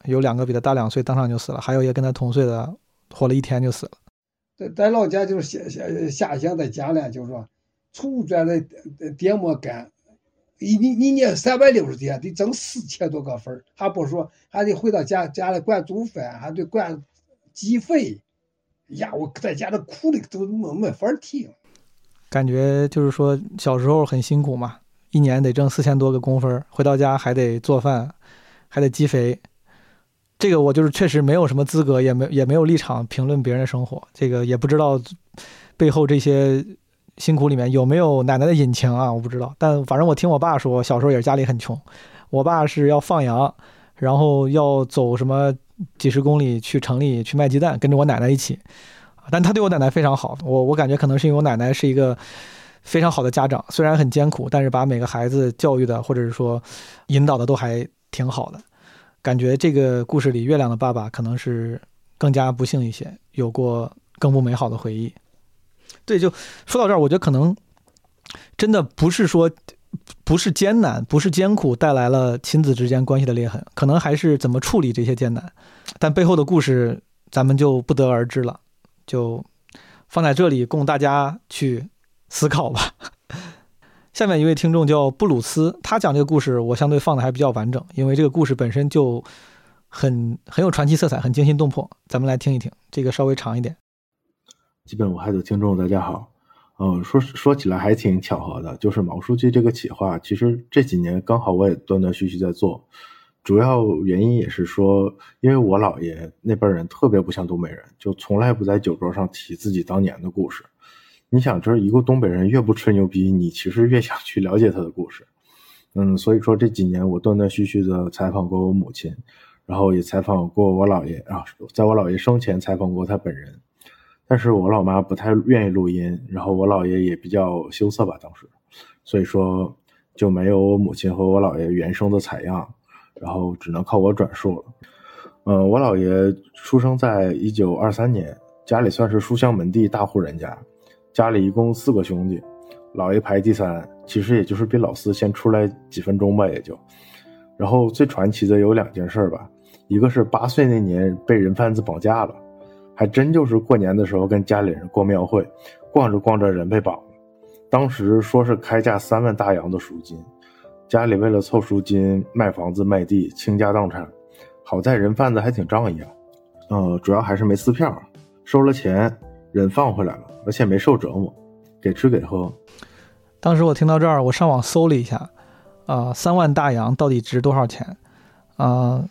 有两个比他大两岁，当场就死了，还有一个跟他同岁的，活了一天就死了。在在老家就是下下下乡在家里，就是说。出转的电摩干，一一一年三百六十天得挣四千多个分还不说，还得回到家家里管做饭，还得管鸡费。呀，我在家里哭的都没没法听。感觉就是说小时候很辛苦嘛，一年得挣四千多个工分回到家还得做饭，还得积肥。这个我就是确实没有什么资格，也没也没有立场评论别人的生活。这个也不知道背后这些。辛苦里面有没有奶奶的隐情啊？我不知道，但反正我听我爸说，小时候也是家里很穷。我爸是要放羊，然后要走什么几十公里去城里去卖鸡蛋，跟着我奶奶一起。但他对我奶奶非常好，我我感觉可能是因为我奶奶是一个非常好的家长，虽然很艰苦，但是把每个孩子教育的或者是说引导的都还挺好的。感觉这个故事里月亮的爸爸可能是更加不幸一些，有过更不美好的回忆。对，就说到这儿，我觉得可能真的不是说不是艰难，不是艰苦带来了亲子之间关系的裂痕，可能还是怎么处理这些艰难，但背后的故事咱们就不得而知了，就放在这里供大家去思考吧。<laughs> 下面一位听众叫布鲁斯，他讲这个故事，我相对放的还比较完整，因为这个故事本身就很很有传奇色彩，很惊心动魄。咱们来听一听，这个稍微长一点。基本无害的听众，大家好。嗯，说说起来还挺巧合的，就是毛书记这个企划，其实这几年刚好我也断断续续在做。主要原因也是说，因为我姥爷那辈人特别不像东北人，就从来不在酒桌上提自己当年的故事。你想，这一个东北人越不吹牛逼，你其实越想去了解他的故事。嗯，所以说这几年我断断续续的采访过我母亲，然后也采访过我姥爷啊，在我姥爷生前采访过他本人。但是我老妈不太愿意录音，然后我姥爷也比较羞涩吧，当时，所以说就没有我母亲和我姥爷原声的采样，然后只能靠我转述了。嗯，我姥爷出生在一九二三年，家里算是书香门第大户人家，家里一共四个兄弟，老爷排第三，其实也就是比老四先出来几分钟吧，也就。然后最传奇的有两件事吧，一个是八岁那年被人贩子绑架了。还真就是过年的时候跟家里人逛庙会，逛着逛着人被绑了。当时说是开价三万大洋的赎金，家里为了凑赎金卖房子卖地倾家荡产。好在人贩子还挺仗义啊，呃，主要还是没撕票，收了钱，人放回来了，而且没受折磨，给吃给喝。当时我听到这儿，我上网搜了一下，啊，三万大洋到底值多少钱？啊，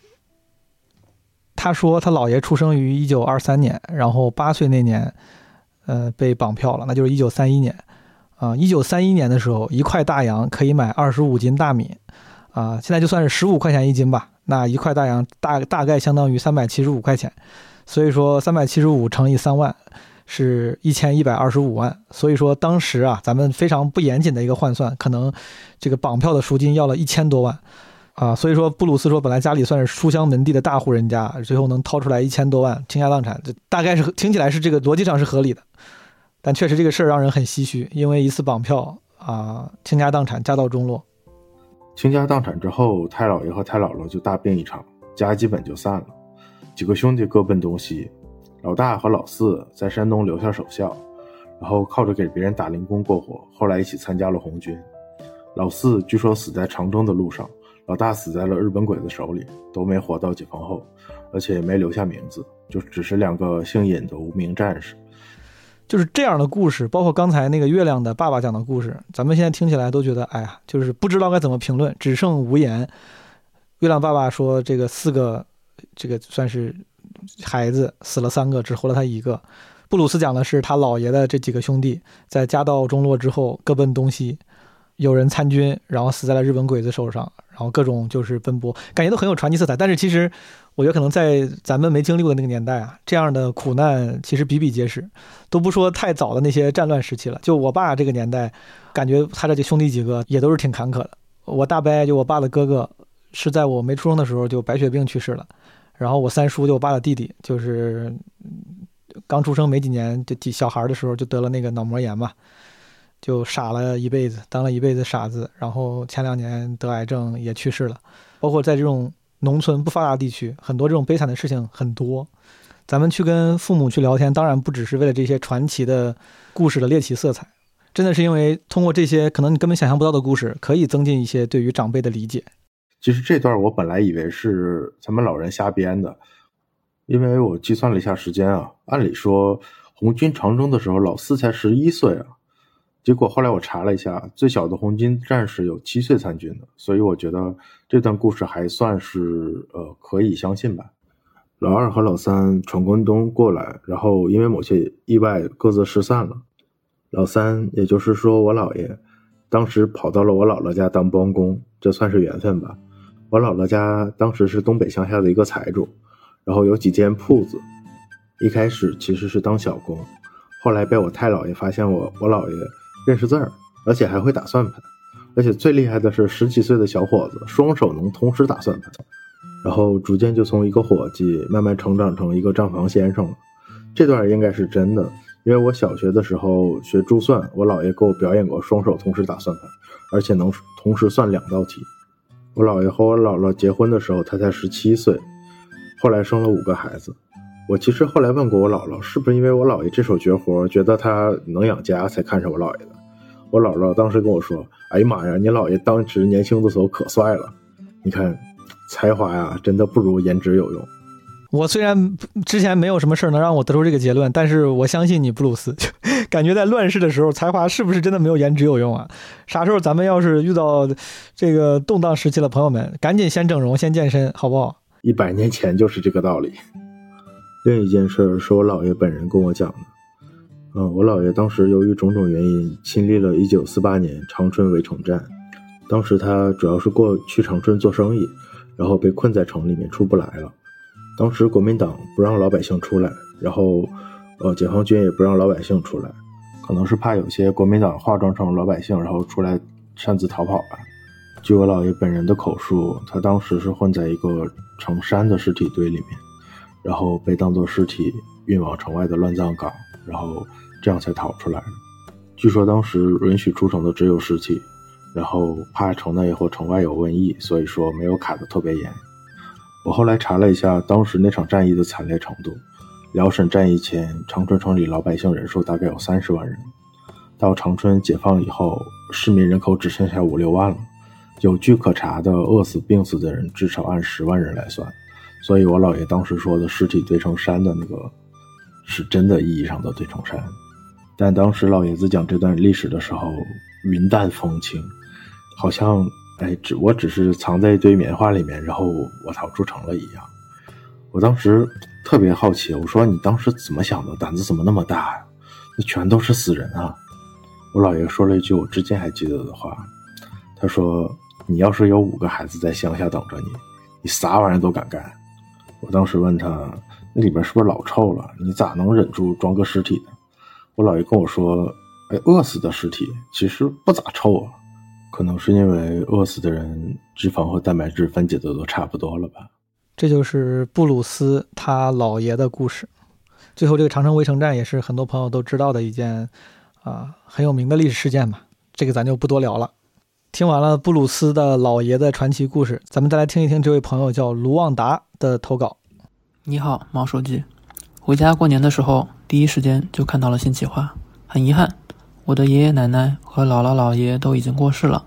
他说他姥爷出生于一九二三年，然后八岁那年，呃，被绑票了，那就是一九三一年。啊，一九三一年的时候，一块大洋可以买二十五斤大米，啊，现在就算是十五块钱一斤吧。那一块大洋大大概相当于三百七十五块钱，所以说三百七十五乘以三万是一千一百二十五万。所以说当时啊，咱们非常不严谨的一个换算，可能这个绑票的赎金要了一千多万，啊，所以说布鲁斯说本来家里算是书香门第的大户人家，最后能掏出来一千多万倾家荡产，这大概是听起来是这个逻辑上是合理的。但确实这个事儿让人很唏嘘，因为一次绑票啊，倾家荡产，家道中落。倾家荡产之后，太姥爷和太姥姥就大病一场，家基本就散了。几个兄弟各奔东西，老大和老四在山东留下守孝，然后靠着给别人打零工过活。后来一起参加了红军。老四据说死在长征的路上，老大死在了日本鬼子手里，都没活到解放后，而且也没留下名字，就只是两个姓尹的无名战士。就是这样的故事，包括刚才那个月亮的爸爸讲的故事，咱们现在听起来都觉得，哎呀，就是不知道该怎么评论，只剩无言。月亮爸爸说，这个四个，这个算是孩子死了三个，只活了他一个。布鲁斯讲的是他姥爷的这几个兄弟，在家道中落之后各奔东西，有人参军，然后死在了日本鬼子手上，然后各种就是奔波，感觉都很有传奇色彩。但是其实。我觉得可能在咱们没经历过的那个年代啊，这样的苦难其实比比皆是，都不说太早的那些战乱时期了。就我爸这个年代，感觉他这兄弟几个也都是挺坎坷的。我大伯就我爸的哥哥，是在我没出生的时候就白血病去世了。然后我三叔就我爸的弟弟，就是刚出生没几年就几小孩的时候就得了那个脑膜炎嘛，就傻了一辈子，当了一辈子傻子。然后前两年得癌症也去世了，包括在这种。农村不发达地区，很多这种悲惨的事情很多。咱们去跟父母去聊天，当然不只是为了这些传奇的故事的猎奇色彩，真的是因为通过这些可能你根本想象不到的故事，可以增进一些对于长辈的理解。其实这段我本来以为是咱们老人瞎编的，因为我计算了一下时间啊，按理说红军长征的时候老四才十一岁啊。结果后来我查了一下，最小的红军战士有七岁参军的，所以我觉得这段故事还算是呃可以相信吧。老二和老三闯关东过来，然后因为某些意外各自失散了。老三，也就是说我姥爷，当时跑到了我姥姥家当帮工，这算是缘分吧。我姥姥家当时是东北乡下的一个财主，然后有几间铺子，一开始其实是当小工，后来被我太姥爷发现我我姥爷。认识字儿，而且还会打算盘，而且最厉害的是十几岁的小伙子双手能同时打算盘，然后逐渐就从一个伙计慢慢成长成一个账房先生了。这段应该是真的，因为我小学的时候学珠算，我姥爷给我表演过双手同时打算盘，而且能同时算两道题。我姥爷和我姥姥结婚的时候，他才十七岁，后来生了五个孩子。我其实后来问过我姥姥，是不是因为我姥爷这手绝活，觉得他能养家，才看上我姥爷的？我姥姥当时跟我说：“哎呀妈呀，你姥爷当时年轻的时候可帅了，你看，才华呀，真的不如颜值有用。”我虽然之前没有什么事儿能让我得出这个结论，但是我相信你，布鲁斯。感觉在乱世的时候，才华是不是真的没有颜值有用啊？啥时候咱们要是遇到这个动荡时期的，朋友们，赶紧先整容，先健身，好不好？一百年前就是这个道理。另一件事是我姥爷本人跟我讲的，嗯，我姥爷当时由于种种原因亲历了1948年长春围城战，当时他主要是过去长春做生意，然后被困在城里面出不来了。当时国民党不让老百姓出来，然后，呃，解放军也不让老百姓出来，可能是怕有些国民党化妆成老百姓，然后出来擅自逃跑吧。据我姥爷本人的口述，他当时是混在一个成山的尸体堆里面。然后被当作尸体运往城外的乱葬岗，然后这样才逃出来。据说当时允许出城的只有尸体，然后怕城内或城外有瘟疫，所以说没有卡得特别严。我后来查了一下当时那场战役的惨烈程度，辽沈战役前长春城里老百姓人数大概有三十万人，到长春解放以后，市民人口只剩下五六万了，有据可查的饿死病死的人至少按十万人来算。所以，我姥爷当时说的尸体堆成山的那个是真的意义上的堆成山。但当时老爷子讲这段历史的时候，云淡风轻，好像哎，只我只是藏在一堆棉花里面，然后我逃出城了一样。我当时特别好奇，我说你当时怎么想的？胆子怎么那么大呀？那全都是死人啊！我姥爷说了一句我至今还记得的话，他说：“你要是有五个孩子在乡下等着你，你啥玩意儿都敢干。”我当时问他：“那里边是不是老臭了？你咋能忍住装个尸体呢？”我姥爷跟我说：“哎，饿死的尸体其实不咋臭啊，可能是因为饿死的人脂肪和蛋白质分解的都差不多了吧。”这就是布鲁斯他姥爷的故事。最后，这个长城围城战也是很多朋友都知道的一件啊很有名的历史事件嘛。这个咱就不多聊了。听完了布鲁斯的姥爷的传奇故事，咱们再来听一听这位朋友叫卢旺达的投稿。你好，毛书记。回家过年的时候，第一时间就看到了新企划。很遗憾，我的爷爷奶奶和姥姥姥爷都已经过世了，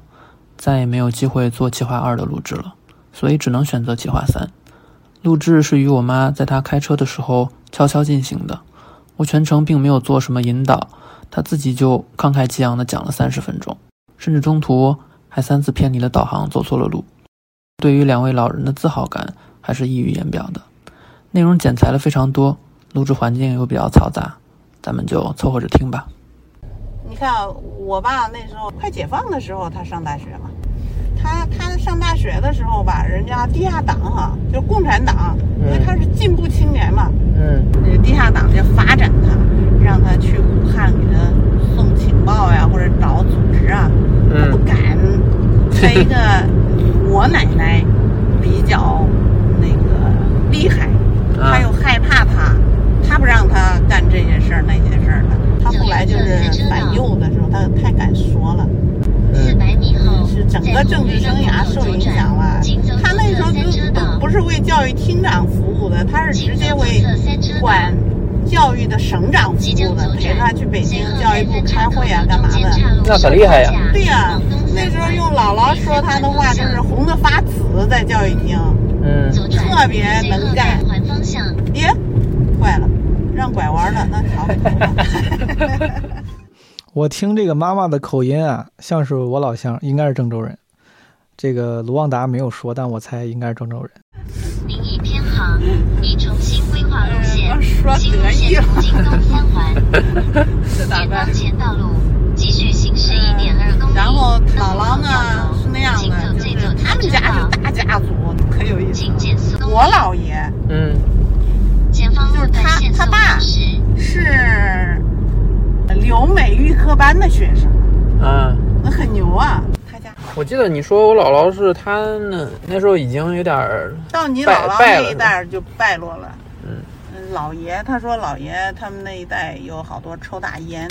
再也没有机会做企划二的录制了，所以只能选择企划三。录制是与我妈在她开车的时候悄悄进行的，我全程并没有做什么引导，她自己就慷慨激昂地讲了三十分钟，甚至中途还三次偏离了导航，走错了路。对于两位老人的自豪感还是溢于言表的。内容剪裁了非常多，录制环境又比较嘈杂，咱们就凑合着听吧。你看，我爸那时候快解放的时候，他上大学嘛。他他上大学的时候吧，人家地下党哈，就共产党，因为他是进步青年嘛，嗯，那地下党就发展他，让他去武汉给他送情报呀，或者找组织啊，他不敢。<laughs> 再一个，我奶奶比较那个厉害，他又害怕他，他不让他干这些事儿那些事儿的。他后来就是反右的时候，他太敢说了。是整个政治生涯受影响了。他那时候就都不是为教育厅长服务的，他是直接为管教育的省长服务的，陪他去北京教育部开会啊，干嘛的？那可厉害呀！对呀，那时候用姥姥说他的话，就是红的发紫，在教育厅，嗯，特别能干。耶，坏了，让拐弯了，那好。<laughs> 我听这个妈妈的口音啊，像是我老乡，应该是郑州人。这个卢旺达没有说，但我猜应该是郑州人。您已偏航，已重新规划路线，新路线途经东三环，前方前道路继续行驶一点二公里。然后姥姥呢是那样的，就是他们家是大家族，可有意思。我姥爷，嗯，就是他他爸是。留美预科班的学生，嗯，那很牛啊！他家，我记得你说我姥姥是他那那时候已经有点到你姥姥那一代就败落了。嗯，老爷他说老爷他们那一代有好多抽大烟，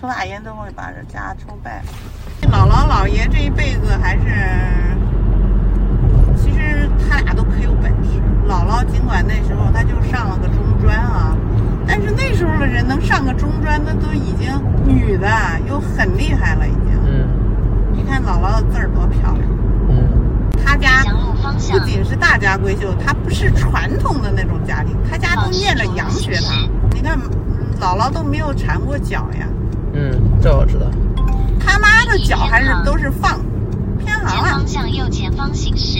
抽大烟都会把这家抽败。姥姥姥爷这一辈子还是，其实他俩都可有本事。姥姥尽管那时候她就上了个中专啊。但是那时候的人能上个中专，那都已经女的又很厉害了，已经。嗯。你看姥姥的字儿多漂亮。嗯。她家不仅是大家闺秀，她不是传统的那种家庭，她家都念着洋学堂。你看，姥姥都没有缠过脚呀。嗯，这我知道。他妈的脚还是都是放偏航了。方向右前方行驶。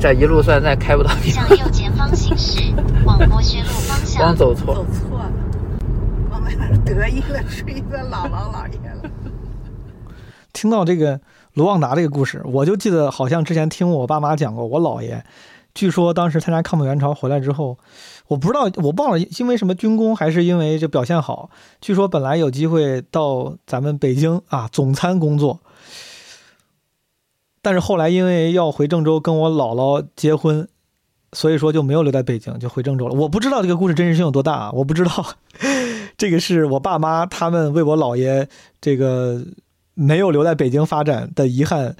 这一路算再开不到地向右前方行驶，往博学路方向。光走错。走错了，往那边得意了，吹着姥姥姥爷了。听到这个卢旺达这个故事，我就记得好像之前听我爸妈讲过，我姥爷据说当时参加抗美援朝回来之后，我不知道我忘了因为什么军功，还是因为这表现好。据说本来有机会到咱们北京啊总参工作。但是后来因为要回郑州跟我姥姥结婚，所以说就没有留在北京，就回郑州了。我不知道这个故事真实性有多大啊！我不知道，<laughs> 这个是我爸妈他们为我姥爷这个没有留在北京发展的遗憾，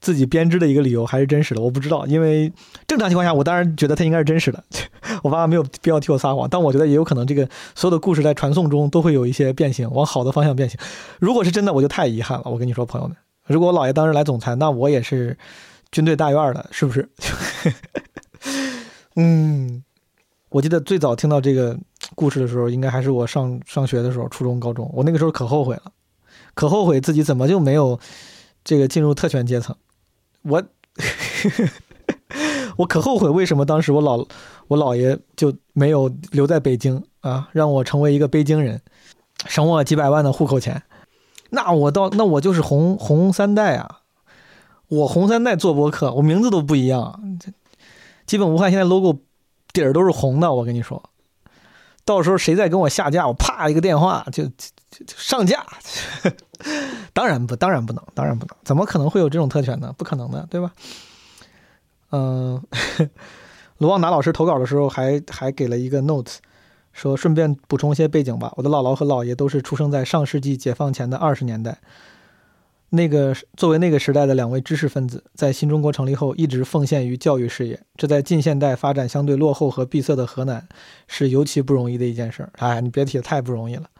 自己编织的一个理由还是真实的，我不知道。因为正常情况下，我当然觉得它应该是真实的。<laughs> 我爸妈没有必要替我撒谎，但我觉得也有可能这个所有的故事在传送中都会有一些变形，往好的方向变形。如果是真的，我就太遗憾了。我跟你说，朋友们。如果我姥爷当时来总裁，那我也是军队大院的，是不是？<laughs> 嗯，我记得最早听到这个故事的时候，应该还是我上上学的时候，初中、高中。我那个时候可后悔了，可后悔自己怎么就没有这个进入特权阶层。我 <laughs> 我可后悔，为什么当时我老我姥爷就没有留在北京啊，让我成为一个北京人，省我几百万的户口钱。那我到那我就是红红三代啊！我红三代做播客，我名字都不一样。基本无害现在 logo 底儿都是红的，我跟你说，到时候谁再跟我下架，我啪一个电话就就就上架。<laughs> 当然不，当然不能，当然不能，怎么可能会有这种特权呢？不可能的，对吧？嗯，<laughs> 卢旺达老师投稿的时候还还给了一个 note，说顺便补充一些背景吧。我的姥姥和姥爷都是出生在上世纪解放前的二十年代。那个作为那个时代的两位知识分子，在新中国成立后一直奉献于教育事业，这在近现代发展相对落后和闭塞的河南是尤其不容易的一件事儿。哎，你别提，太不容易了。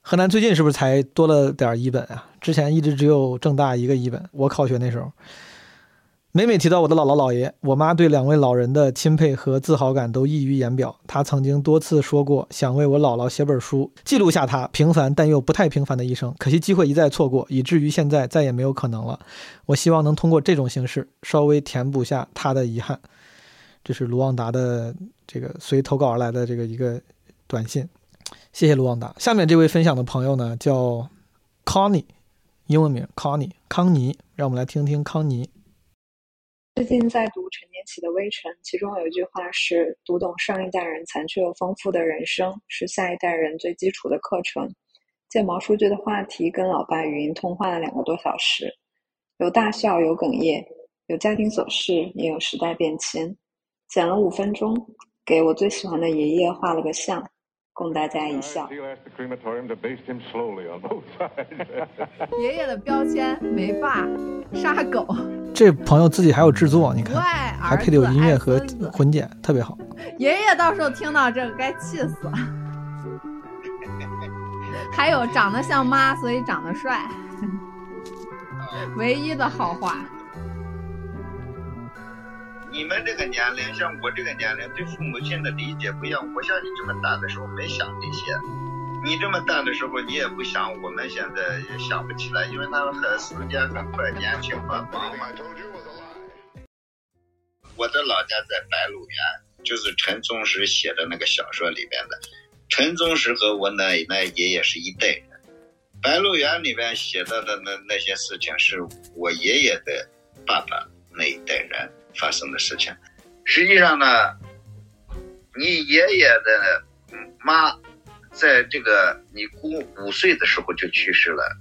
河南最近是不是才多了点一本啊？之前一直只有郑大一个一本。我考学那时候。每每提到我的姥姥姥爷，我妈对两位老人的钦佩和自豪感都溢于言表。她曾经多次说过，想为我姥姥写本书，记录下她平凡但又不太平凡的一生。可惜机会一再错过，以至于现在再也没有可能了。我希望能通过这种形式，稍微填补下她的遗憾。这是卢旺达的这个随投稿而来的这个一个短信，谢谢卢旺达。下面这位分享的朋友呢，叫 Connie，英文名 Connie 康妮，让我们来听听康妮。最近在读陈年启的《微尘》，其中有一句话是：“读懂上一代人残缺又丰富的人生，是下一代人最基础的课程。”借毛书记的话题，跟老爸语音通话了两个多小时，有大笑，有哽咽，有家庭琐事，也有时代变迁。剪了五分钟，给我最喜欢的爷爷画了个像。供大家一笑。<laughs> 爷爷的标签没爸，杀狗。这朋友自己还有制作，你看，还配的有音乐和混剪，特别好。<laughs> 爷爷到时候听到这个该气死了。还有长得像妈，所以长得帅，<laughs> 唯一的好话。你们这个年龄，像我这个年龄，对父母亲的理解不一样。我像你这么大的时候没想这些，你这么大的时候你也不想，我们现在也想不起来，因为他们很时间很快，年轻嘛。我的老家在白鹿原，就是陈忠实写的那个小说里边的。陈忠实和我奶奶爷爷是一代人。白鹿原里边写到的那那些事情，是我爷爷的爸爸那一代人。发生的事情，实际上呢，你爷爷的妈，在这个你姑五岁的时候就去世了。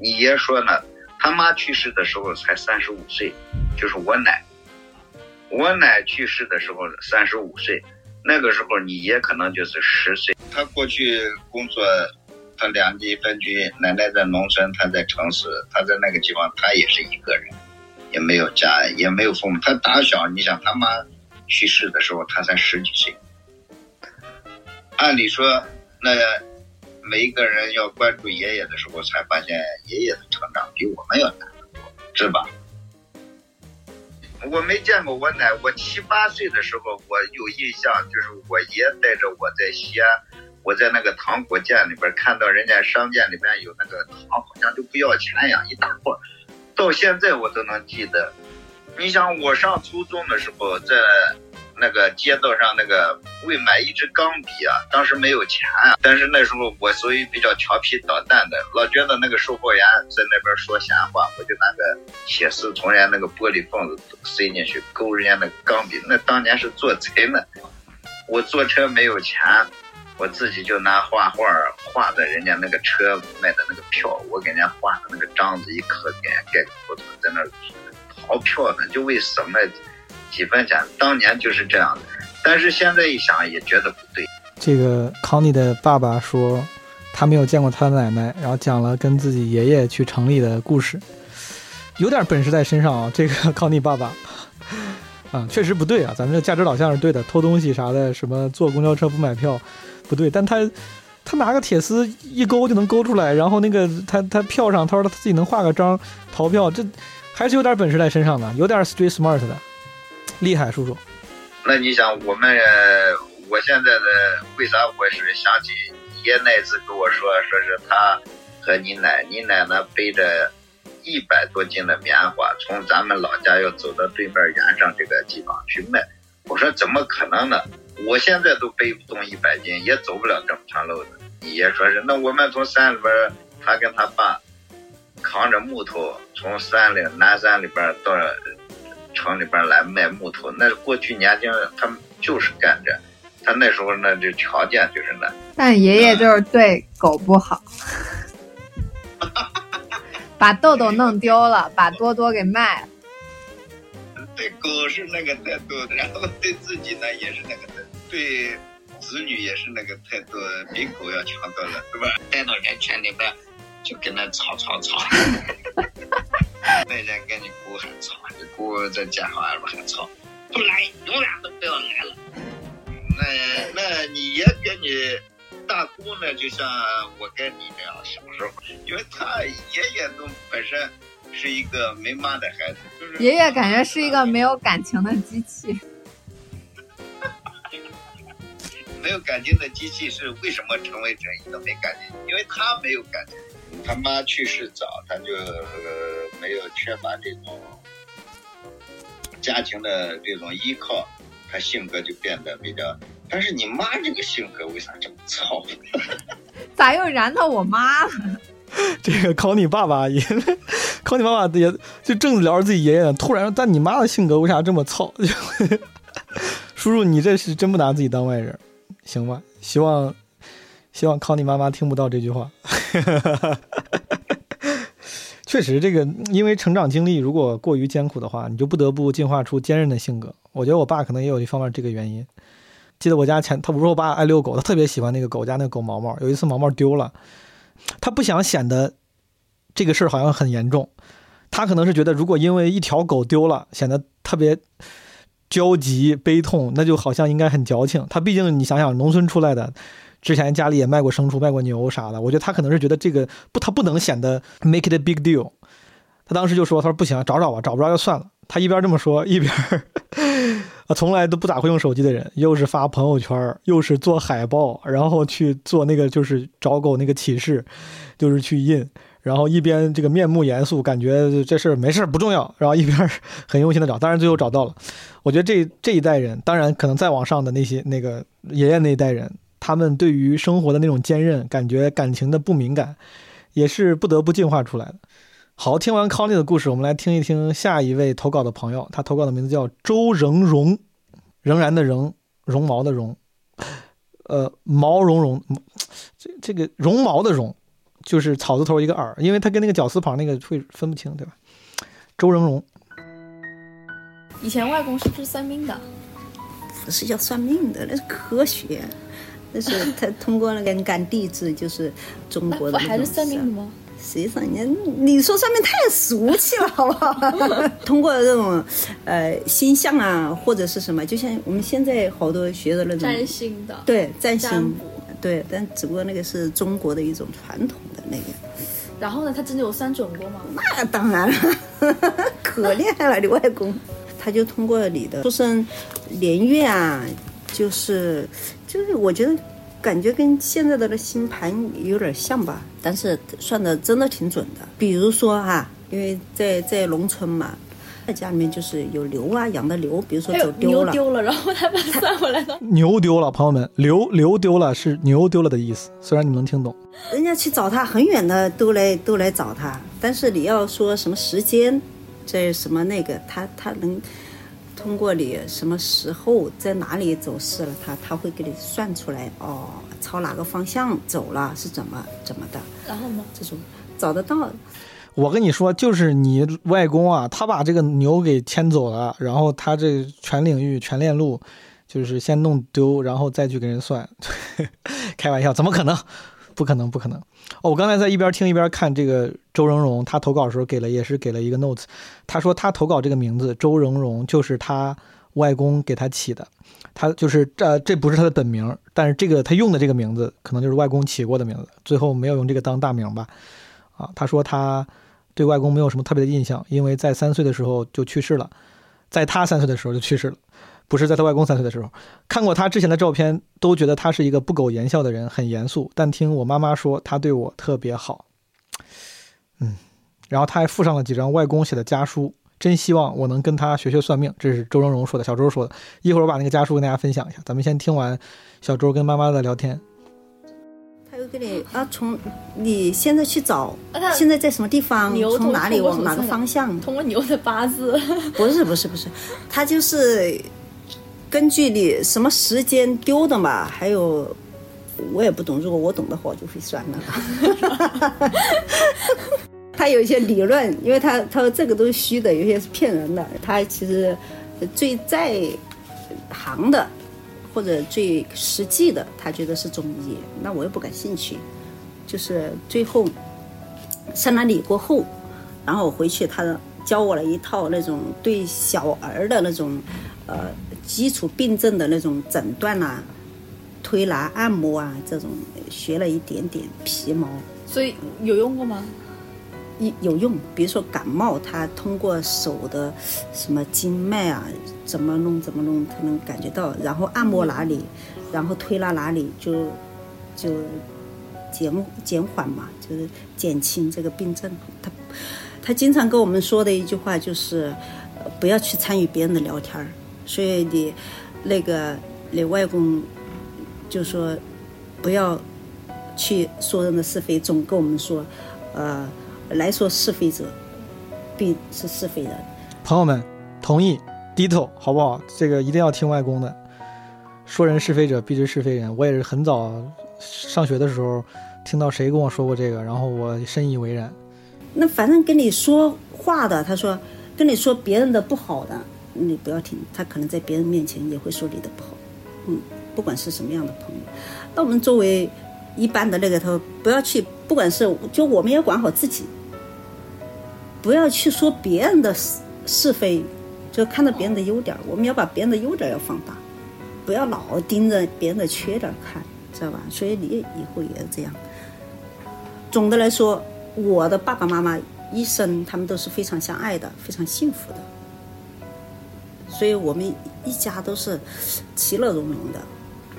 你爷说呢，他妈去世的时候才三十五岁，就是我奶。我奶去世的时候三十五岁，那个时候你爷可能就是十岁。他过去工作，他两地分居，奶奶在农村，他在城市，他在那个地方，他也是一个人。也没有家，也没有父母。他打小，你想他妈去世的时候，他才十几岁。按理说，那每一个人要关注爷爷的时候，才发现爷爷的成长比我们要难得多，是吧？我没见过我奶，我七八岁的时候，我有印象，就是我爷带着我在西安，我在那个糖果店里边看到人家商店里边有那个糖，好像就不要钱一样，一大块。到现在我都能记得，你想我上初中的时候，在那个街道上那个为买一支钢笔啊，当时没有钱啊，但是那时候我属于比较调皮捣蛋的，老觉得那个售货员在那边说闲话，我就拿个铁丝从人家那个玻璃缝子塞进去勾人家那个钢笔，那当年是做贼呢。我坐车没有钱。我自己就拿画画画的人家那个车卖的那个票，我给人家画的那个章子一刻给人家盖个头，在那儿逃票呢，就为省那几分钱。当年就是这样的，但是现在一想也觉得不对。这个康妮的爸爸说，他没有见过他的奶奶，然后讲了跟自己爷爷去城里的故事，有点本事在身上啊。这个 <laughs> 康妮爸爸啊，确实不对啊，咱们这价值导向是对的，偷东西啥的，什么坐公交车不买票。不对，但他他拿个铁丝一勾就能勾出来，然后那个他他票上他说他自己能画个章逃票，这还是有点本事在身上的，有点 street smart 的，厉害叔叔。那你想我们我现在的为啥我是想起爷那次跟我说，说是他和你奶，你奶奶背着一百多斤的棉花，从咱们老家要走到对面原上这个地方去卖。我说怎么可能呢？我现在都背不动一百斤，也走不了这么长路的。爷说是，那我们从山里边，他跟他爸扛着木头从山里南山里边到城里边来卖木头。那过去年轻人他们就是干这，他那时候那就条件就是那。但爷爷就是对狗不好，<laughs> 把豆豆弄丢了，把多多给卖了。对狗是那个态度，然后对自己呢也是那个态度，对。子女也是那个态度，比狗要强多了，对吧？<laughs> 带到人群里边，就跟那吵吵吵。<laughs> 那天跟你姑还吵，你姑在家里边还吵，不来，永远都不要来了。那那你爷跟你大姑呢？就像我跟你这样小时候，因为他爷爷都本身是一个没妈的孩子，就是爷爷感觉是一个没有感情的机器。没有感情的机器是为什么成为这一个没感情？因为他没有感情，他妈去世早，他就没有缺乏这种家庭的这种依靠，他性格就变得比较。但是你妈这个性格为啥这么糙？咋又燃到我妈了？这个考你爸爸也，考你爸爸也就正聊着自己爷爷呢，突然，但你妈的性格为啥这么糙？叔叔，你这是真不拿自己当外人。行吧，希望希望康妮妈妈听不到这句话。<laughs> 确实，这个因为成长经历如果过于艰苦的话，你就不得不进化出坚韧的性格。我觉得我爸可能也有一方面这个原因。记得我家前，他不是我爸爱遛狗，他特别喜欢那个狗家那个狗毛毛。有一次毛毛丢了，他不想显得这个事儿好像很严重，他可能是觉得如果因为一条狗丢了，显得特别。焦急悲痛，那就好像应该很矫情。他毕竟你想想，农村出来的，之前家里也卖过牲畜、卖过牛啥的。我觉得他可能是觉得这个不，他不能显得 make it a big deal。他当时就说：“他说不行，找找吧，找不着就算了。”他一边这么说，一边啊，<laughs> 从来都不咋会用手机的人，又是发朋友圈，又是做海报，然后去做那个就是找狗那个启事，就是去印。然后一边这个面目严肃，感觉这事儿没事儿不重要，然后一边很用心的找，当然最后找到了。我觉得这这一代人，当然可能再往上的那些那个爷爷那一代人，他们对于生活的那种坚韧，感觉感情的不敏感，也是不得不进化出来的。好，听完康利的故事，我们来听一听下一位投稿的朋友，他投稿的名字叫周仍荣，仍然的仍，绒毛的绒，呃，毛茸茸，这这个绒毛的绒。就是草字头一个耳，因为他跟那个绞丝旁那个会分不清，对吧？周仍荣，以前外公是不是算命的？不是叫算命的，那是科学，那是他 <laughs> 通过那个干地支，就是中国的。不还是算命的吗？实际上，你你说算命太俗气了，好不好？<laughs> 通过这种呃星象啊，或者是什么，就像我们现在好多学的那种占星的，对占星，对，但只不过那个是中国的一种传统的。那个，然后呢？他真的有算准过吗？那当然了，<laughs> 可厉害了！你外公，他就通过你的出生年月啊，就是就是，我觉得感觉跟现在的那星盘有点像吧，但是算的真的挺准的。比如说哈，因为在在农村嘛。在家里面就是有牛啊，养的牛，比如说走丢了，牛丢了，然后他把它算回来了。<laughs> 牛丢了，朋友们，牛牛丢了是牛丢了的意思，虽然你们能听懂。人家去找他，很远的都来都来找他，但是你要说什么时间，在什么那个，他他能通过你什么时候在哪里走失了，他他会给你算出来哦，朝哪个方向走了是怎么怎么的。然后呢？这种找得到。我跟你说，就是你外公啊，他把这个牛给牵走了，然后他这全领域全链路，就是先弄丢，然后再去给人算。<laughs> 开玩笑，怎么可能？不可能，不可能。哦，我刚才在一边听一边看这个周荣荣，他投稿的时候给了，也是给了一个 notes。他说他投稿这个名字周荣荣，就是他外公给他起的。他就是这这不是他的本名，但是这个他用的这个名字可能就是外公起过的名字，最后没有用这个当大名吧？啊，他说他。对外公没有什么特别的印象，因为在三岁的时候就去世了，在他三岁的时候就去世了，不是在他外公三岁的时候。看过他之前的照片，都觉得他是一个不苟言笑的人，很严肃。但听我妈妈说，他对我特别好。嗯，然后他还附上了几张外公写的家书，真希望我能跟他学学算命。这是周荣荣说的，小周说的。一会儿我把那个家书跟大家分享一下。咱们先听完小周跟妈妈的聊天。他又给你啊，从你现在去找，现在在什么地方？从哪里往哪个方向？通过牛的八字？<laughs> 不是不是不是，他就是根据你什么时间丢的嘛，还有。我也不懂，如果我懂的话，我就会算了。<laughs> 他有一些理论，因为他他说这个都是虚的，有些是骗人的。他其实最在行的或者最实际的，他觉得是中医。那我又不感兴趣。就是最后上了理过后，然后我回去，他教我了一套那种对小儿的那种呃基础病症的那种诊断啊。推拿、按摩啊，这种学了一点点皮毛，所以有用过吗？有有用，比如说感冒，他通过手的什么经脉啊，怎么弄怎么弄，他能感觉到，然后按摩哪里，然后推拿哪里，就就减减缓嘛，就是减轻这个病症。他他经常跟我们说的一句话就是，不要去参与别人的聊天儿。所以你那个你外公。就说不要去说人的是非，总跟我们说，呃，来说是非者必是是非人。朋友们，同意低头好不好？这个一定要听外公的。说人是非者必知是非人。我也是很早上学的时候听到谁跟我说过这个，然后我深以为然。那反正跟你说话的，他说跟你说别人的不好的，你不要听，他可能在别人面前也会说你的不好。嗯。不管是什么样的朋友，那我们作为一般的那个，他不要去，不管是就我们要管好自己，不要去说别人的是是非，就看到别人的优点，我们要把别人的优点要放大，不要老盯着别人的缺点看，知道吧？所以你以后也是这样。总的来说，我的爸爸妈妈一生他们都是非常相爱的，非常幸福的，所以我们一家都是其乐融融的。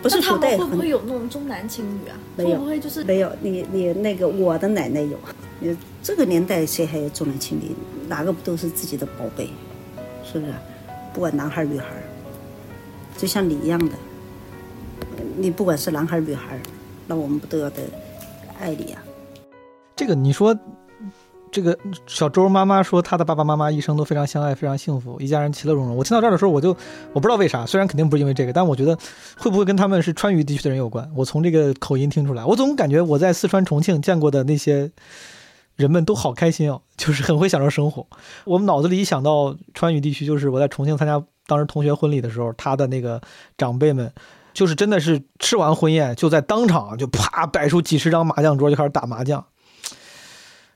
不是他们会不会有那种重男轻女啊？没有，不会就是没有。你你那个我的奶奶有，你这个年代谁还有重男轻女？哪个不都是自己的宝贝？是不是？不管男孩女孩，就像你一样的，你不管是男孩女孩，那我们不都要得爱你啊？这个你说。这个小周妈妈说，她的爸爸妈妈一生都非常相爱，非常幸福，一家人其乐融融。我听到这儿的时候，我就我不知道为啥，虽然肯定不是因为这个，但我觉得会不会跟他们是川渝地区的人有关？我从这个口音听出来，我总感觉我在四川重庆见过的那些人们都好开心哦，<laughs> 就是很会享受生活。我们脑子里一想到川渝地区，就是我在重庆参加当时同学婚礼的时候，他的那个长辈们，就是真的是吃完婚宴就在当场就啪摆出几十张麻将桌就开始打麻将。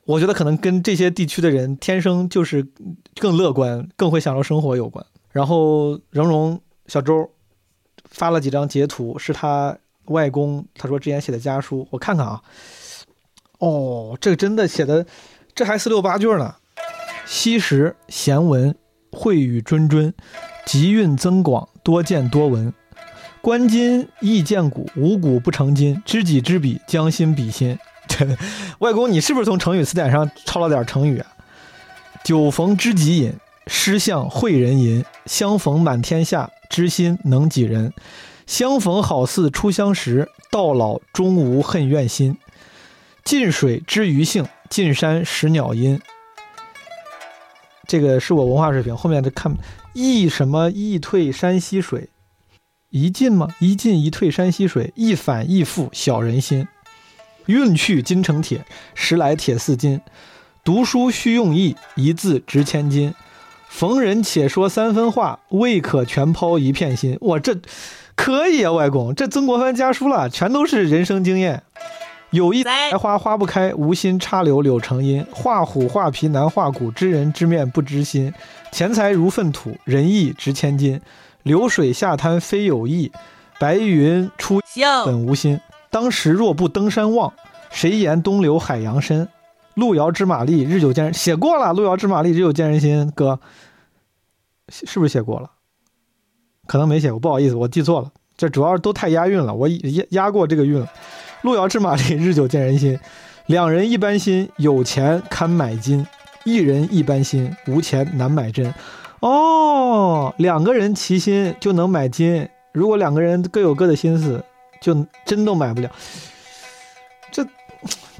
我觉得可能跟这些地区的人天生就是更乐观、更会享受生活有关。然后，蓉蓉、小周发了几张截图，是他外公他说之前写的家书，我看看啊。哦，这个真的写的，这还四六八句呢。昔时贤文，慧语谆谆，集运增广，多见多闻。观今亦见古，无古不成今。知己知彼，将心比心。<laughs> 外公，你是不是从成语词典上抄了点成语啊？酒逢知己饮，诗向会人吟。相逢满天下，知心能几人？相逢好似初相识，到老终无恨怨心。近水知鱼性，近山识鸟音。这个是我文化水平。后面的看一什么一退山溪水，一进吗？一进一退山溪水，一反一复小人心。运去金成铁，时来铁似金。读书须用意，一字值千金。逢人且说三分话，未可全抛一片心。哇，这可以啊，外公，这曾国藩家书了，全都是人生经验。有意栽花花不开，无心插柳柳成荫。画虎画皮难画骨，知人知面不知心。钱财如粪土，仁义值千金。流水下滩非有意，白云出本无心。当时若不登山望，谁言东流海洋深？路遥知马力，日久见人。写过了，路遥知马力，日久见人心。哥，是不是写过了？可能没写，我不好意思，我记错了。这主要是都太押韵了，我押押过这个韵了。路遥知马力，日久见人心。两人一般心，有钱堪买金；一人一般心，无钱难买真。哦，两个人齐心就能买金，如果两个人各有各的心思，就真都买不了。这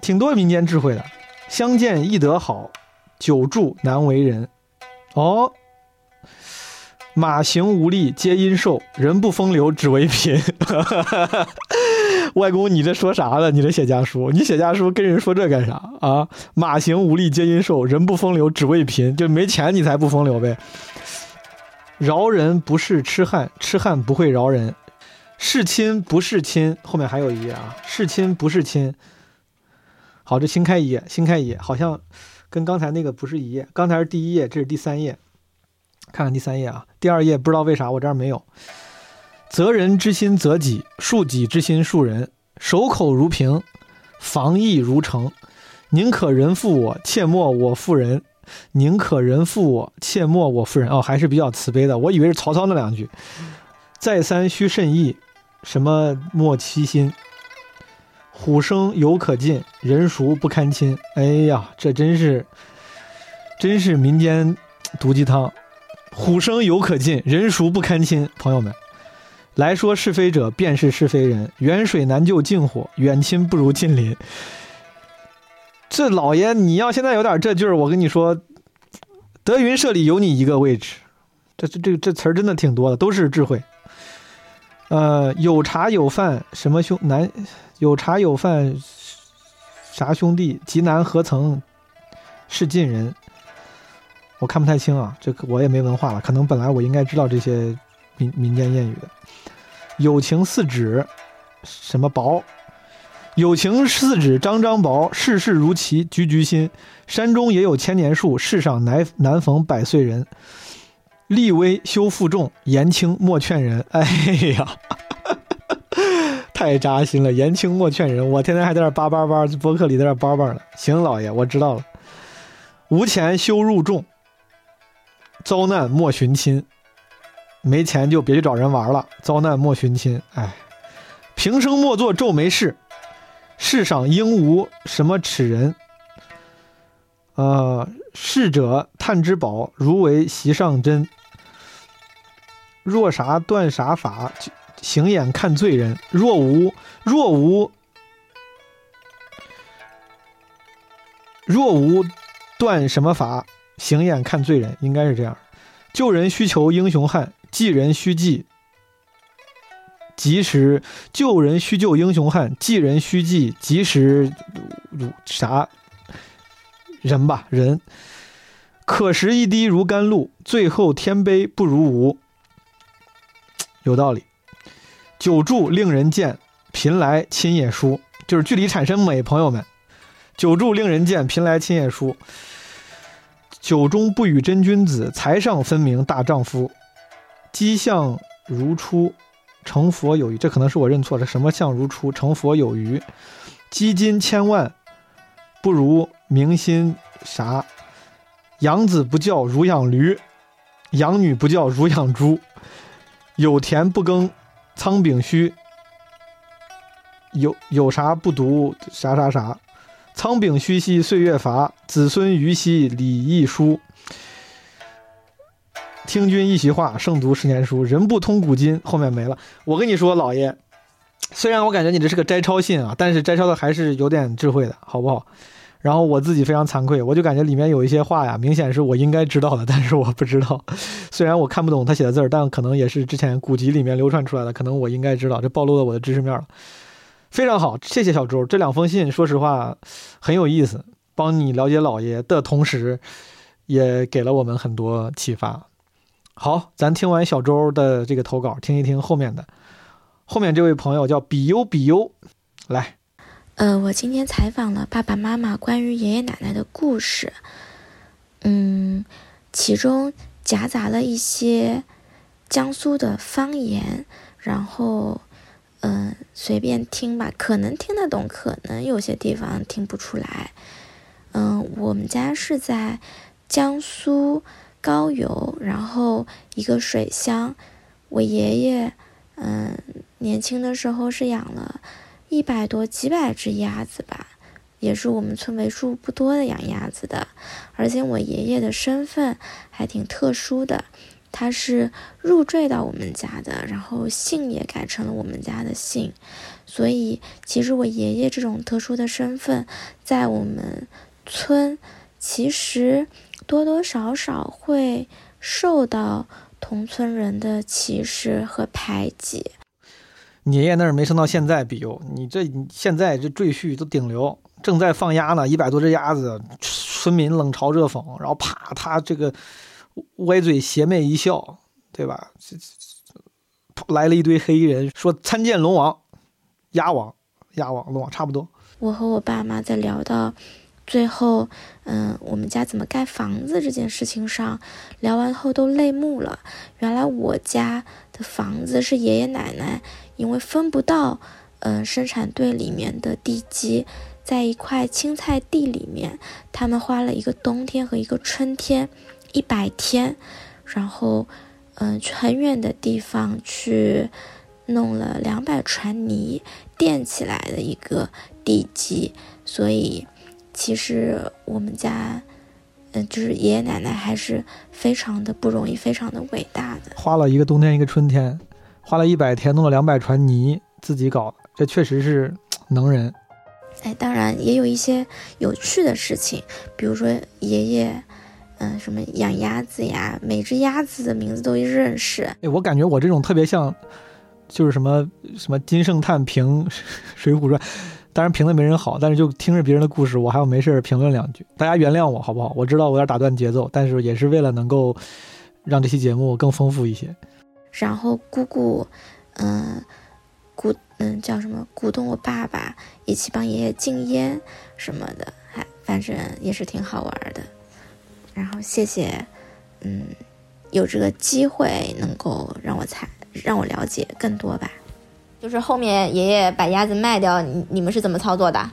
挺多民间智慧的。相见易得好，久住难为人。哦。马行无力皆因瘦，人不风流只为贫。<laughs> 外公，你这说啥呢？你这写家书，你写家书跟人说这干啥啊？马行无力皆因瘦，人不风流只为贫，就没钱你才不风流呗。饶人不是痴汉，痴汉不会饶人。是亲不是亲，后面还有一页啊。是亲不是亲。好，这新开一页，新开一页，好像跟刚才那个不是一页。刚才是第一页，这是第三页。看看第三页啊，第二页不知道为啥我这儿没有。责人之心责己，恕己之心恕人。守口如瓶，防疫如城。宁可人负我，切莫我负人。宁可人负我，切莫我负人。哦，还是比较慈悲的。我以为是曹操那两句。再三须慎意，什么莫欺心。虎生犹可近，人熟不堪亲。哎呀，这真是，真是民间毒鸡汤。虎生犹可近，人熟不堪亲？朋友们，来说是非者，便是是非人。远水难救近火，远亲不如近邻。这老爷，你要现在有点这劲儿，我跟你说，德云社里有你一个位置。这这这这词儿真的挺多的，都是智慧。呃，有茶有饭，什么兄难？有茶有饭，啥兄弟？极难何曾是近人？我看不太清啊，这个我也没文化了，可能本来我应该知道这些民民间谚语的。友情似纸，什么薄？友情似纸张张薄，世事如棋局局新。山中也有千年树，世上难难逢百岁人。立威修负重，言轻莫劝人。哎呀，太扎心了！言轻莫劝人，我天天还在那叭叭叭，博客里在这叭叭呢。行，老爷，我知道了。无钱修入众。遭难莫寻亲，没钱就别去找人玩了。遭难莫寻亲，哎，平生莫做皱眉事，世上应无什么耻人。呃，逝者探之宝，如为席上珍。若啥断啥法，行眼看罪人。若无若无若无断什么法？行眼看罪人，应该是这样。救人需求英雄汉，济人需济及时。救人需救英雄汉，济人需济及时。啥人吧？人可食一滴如甘露，最后天悲不如无。有道理。久住令人见，贫来亲也疏。就是距离产生美，朋友们。久住令人见，贫来亲也疏。酒中不语真君子，财上分明大丈夫。积相如初，成佛有余。这可能是我认错了。什么相如初，成佛有余？积金千万，不如明心啥？养子不教如养驴，养女不教如养猪。有田不耕仓廪虚，有有啥不读啥啥啥。仓廪虚兮岁月乏，子孙愚兮礼义疏。听君一席话，胜读十年书。人不通古今，后面没了。我跟你说，老爷，虽然我感觉你这是个摘抄信啊，但是摘抄的还是有点智慧的，好不好？然后我自己非常惭愧，我就感觉里面有一些话呀，明显是我应该知道的，但是我不知道。虽然我看不懂他写的字儿，但可能也是之前古籍里面流传出来的，可能我应该知道。这暴露了我的知识面了。非常好，谢谢小周。这两封信，说实话很有意思，帮你了解老爷的同时，也给了我们很多启发。好，咱听完小周的这个投稿，听一听后面的。后面这位朋友叫比优比优，来。呃，我今天采访了爸爸妈妈关于爷爷奶奶的故事，嗯，其中夹杂了一些江苏的方言，然后。嗯，随便听吧，可能听得懂，可能有些地方听不出来。嗯，我们家是在江苏高邮，然后一个水乡，我爷爷，嗯，年轻的时候是养了一百多、几百只鸭子吧，也是我们村为数不多的养鸭子的。而且我爷爷的身份还挺特殊的，他是入赘到我们家的，然后姓也改成了我们家的姓。所以，其实我爷爷这种特殊的身份，在我们村其实多多少少会受到同村人的歧视和排挤。爷爷那儿没升到现在，比优，你这现在这赘婿都顶流，正在放鸭呢，一百多只鸭子，村民冷嘲热讽，然后啪，他这个歪嘴邪魅一笑，对吧？这这来了一堆黑衣人，说参见龙王。鸭王，鸭王，龙王差不多。我和我爸妈在聊到最后，嗯，我们家怎么盖房子这件事情上，聊完后都泪目了。原来我家的房子是爷爷奶奶因为分不到，嗯，生产队里面的地基，在一块青菜地里面，他们花了一个冬天和一个春天，一百天，然后，嗯，去很远的地方去。弄了两百船泥垫起来的一个地基，所以其实我们家，嗯，就是爷爷奶奶还是非常的不容易，非常的伟大的。花了一个冬天，一个春天，花了一百天，弄了两百船泥，自己搞，这确实是 <tsk> 能人。哎，当然也有一些有趣的事情，比如说爷爷，嗯，什么养鸭子呀，每只鸭子的名字都认识。哎，我感觉我这种特别像。就是什么什么金圣叹评《<laughs> 水浒传》，当然评的没人好，但是就听着别人的故事，我还要没事评论两句。大家原谅我好不好？我知道我有点打断节奏，但是也是为了能够让这期节目更丰富一些。然后姑姑，嗯，鼓嗯叫什么？鼓动我爸爸一起帮爷爷禁烟什么的，还反正也是挺好玩的。然后谢谢，嗯，有这个机会能够让我才。让我了解更多吧，就是后面爷爷把鸭子卖掉，你你们是怎么操作的？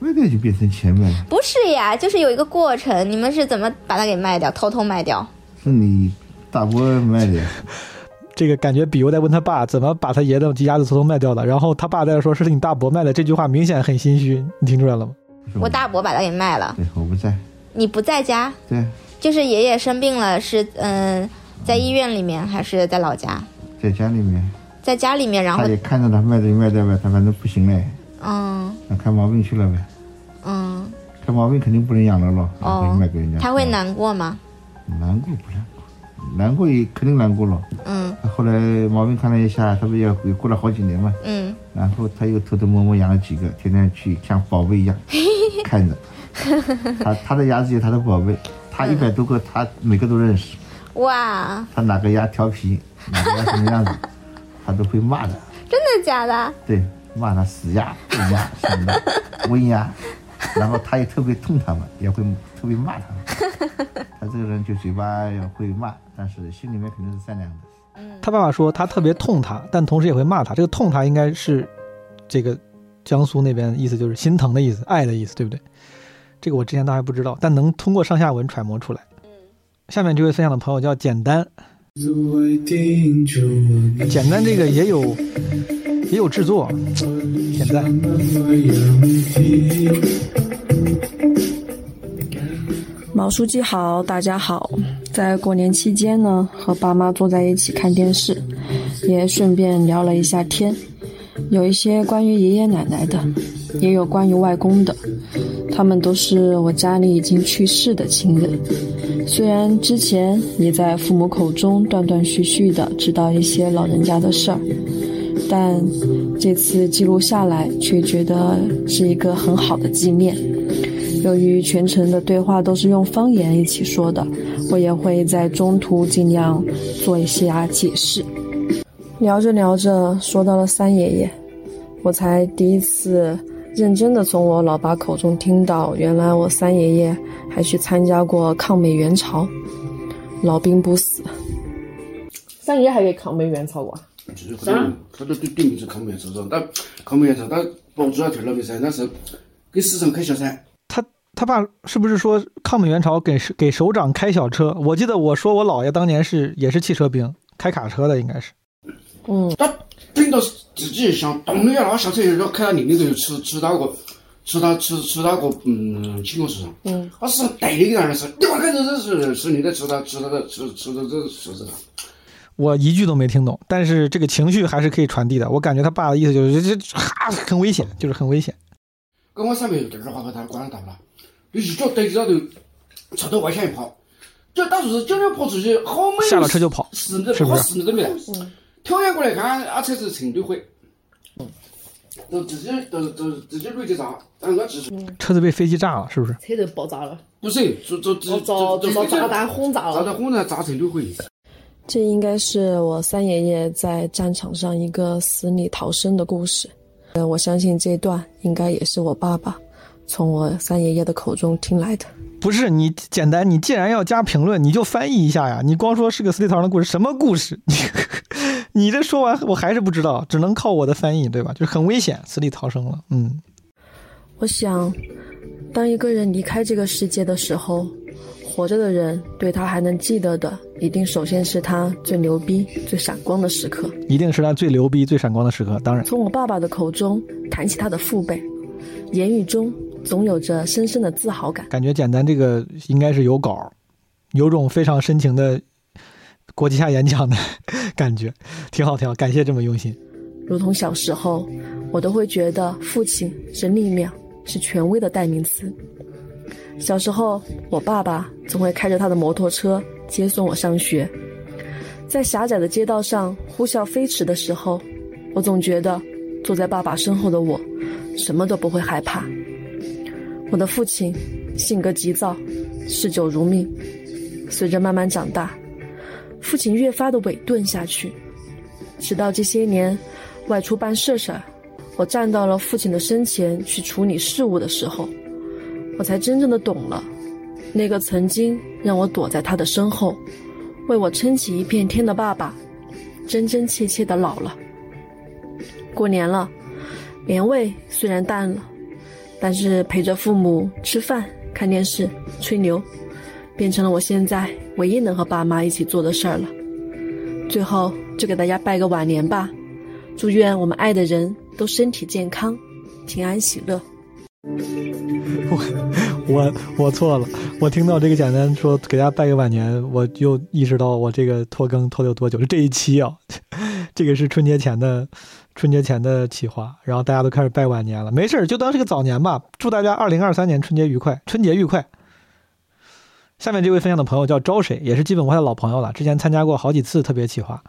卖掉就变成钱卖了？不是呀，就是有一个过程，你们是怎么把它给卖掉，偷偷卖掉？是你大伯卖的。<laughs> 这个感觉比如在问他爸怎么把他爷的鸭子偷偷卖掉的，然后他爸在说是你大伯卖的，这句话明显很心虚，你听出来了吗？我大伯把它给卖了。对，我不在。你不在家？对。就是爷爷生病了，是嗯，在医院里面还是在老家？在家里面，在家里面，然后他也看着他卖的卖掉呗，他反正不行嘞，嗯，那看毛病去了呗，嗯，看毛病肯定不能养了咯，哦，卖给人家，他会难过吗？难过不难过，难过也肯定难过了，嗯，后来毛病看了一下，他不也也过了好几年嘛，嗯，然后他又偷偷摸摸养了几个，天天去像宝贝一样 <laughs> 看着，他他的鸭子有他的宝贝，他一百多个，他每个都认识，哇，他哪个鸭调皮？哪个鸭什么样子，<laughs> 他都会骂的。真的假的？对，骂他死鸭、笨鸭什么的，<laughs> 温鸭。<laughs> 然后他也特别痛他们，也会特别骂他们。<laughs> 他这个人就嘴巴会骂，但是心里面肯定是善良的。他爸爸说他特别痛他，但同时也会骂他。这个痛他应该是这个江苏那边意思，就是心疼的意思，爱的意思，对不对？这个我之前倒还不知道，但能通过上下文揣摩出来。下面这位分享的朋友叫简单。简单，这个也有也有制作，简单。毛书记好，大家好。在过年期间呢，和爸妈坐在一起看电视，也顺便聊了一下天，有一些关于爷爷奶奶的，也有关于外公的，他们都是我家里已经去世的亲人。虽然之前也在父母口中断断续续的知道一些老人家的事儿，但这次记录下来却觉得是一个很好的纪念。由于全程的对话都是用方言一起说的，我也会在中途尽量做一些解释。聊着聊着说到了三爷爷，我才第一次。认真的从我老爸口中听到，原来我三爷爷还去参加过抗美援朝，老兵不死。三爷还给抗美援朝过？啥？他都对对面是抗美援朝噻，但抗美援朝他保住了条老命噻，那是给市长开小差。他他爸是不是说抗美援朝给给首长开小车？我记得我说我姥爷当年是也是汽车兵，开卡车的应该是。嗯，他等到自己想动了要拉下车，要开到另一个吃吃到个吃到吃吃到个嗯青果市场。嗯，他是对的个人是，你看这这是是你的吃到吃他的吃吃到这是子。我一句都没听懂，但是这个情绪还是可以传递的。我感觉他爸的意思就是这这哈很危险，就是很危险。跟我上面这儿话和他关到了，你一脚对着他头，朝到外向一跑，就当时就要跑出去，好没。下了车就跑，十米跑十米都没来。跳眼过来看，啊车子成堆灰，都直接都都直接飞机炸，但我技术。车子被飞机炸了，是不是？车子爆炸了。不是，就就就就就炸弹轰炸了。炸弹轰炸炸成堆灰。这应该是我三爷爷在战场上一个死里逃生的故事。呃，我相信这段应该也是我爸爸从我三爷爷的口中听来的。不是你简单，你既然要加评论，你就翻译一下呀！你光说是个死里逃生的故事，什么故事？你 <laughs> 你这说完我还是不知道，只能靠我的翻译，对吧？就是很危险，死里逃生了。嗯，我想，当一个人离开这个世界的时候。活着的人对他还能记得的，一定首先是他最牛逼、最闪光的时刻。一定是他最牛逼、最闪光的时刻。当然，从我爸爸的口中谈起他的父辈，言语中总有着深深的自豪感。感觉简单，这个应该是有稿，有种非常深情的国际下演讲的 <laughs> 感觉，挺好，挺好。感谢这么用心。如同小时候，我都会觉得父亲是力量，是权威的代名词。小时候，我爸爸总会开着他的摩托车接送我上学，在狭窄的街道上呼啸飞驰的时候，我总觉得坐在爸爸身后的我，什么都不会害怕。我的父亲性格急躁，嗜酒如命。随着慢慢长大，父亲越发的萎顿下去，直到这些年外出办事儿，我站到了父亲的身前去处理事务的时候。我才真正的懂了，那个曾经让我躲在他的身后，为我撑起一片天的爸爸，真真切切的老了。过年了，年味虽然淡了，但是陪着父母吃饭、看电视、吹牛，变成了我现在唯一能和爸妈一起做的事儿了。最后就给大家拜个晚年吧，祝愿我们爱的人都身体健康、平安喜乐。<laughs> 我我我错了，我听到这个简单说给大家拜个晚年，我就意识到我这个拖更拖了多久。是这一期啊，<laughs> 这个是春节前的春节前的企划，然后大家都开始拜晚年了。没事就当是个早年吧。祝大家二零二三年春节愉快，春节愉快。下面这位分享的朋友叫招水，也是基本我的老朋友了，之前参加过好几次特别企划。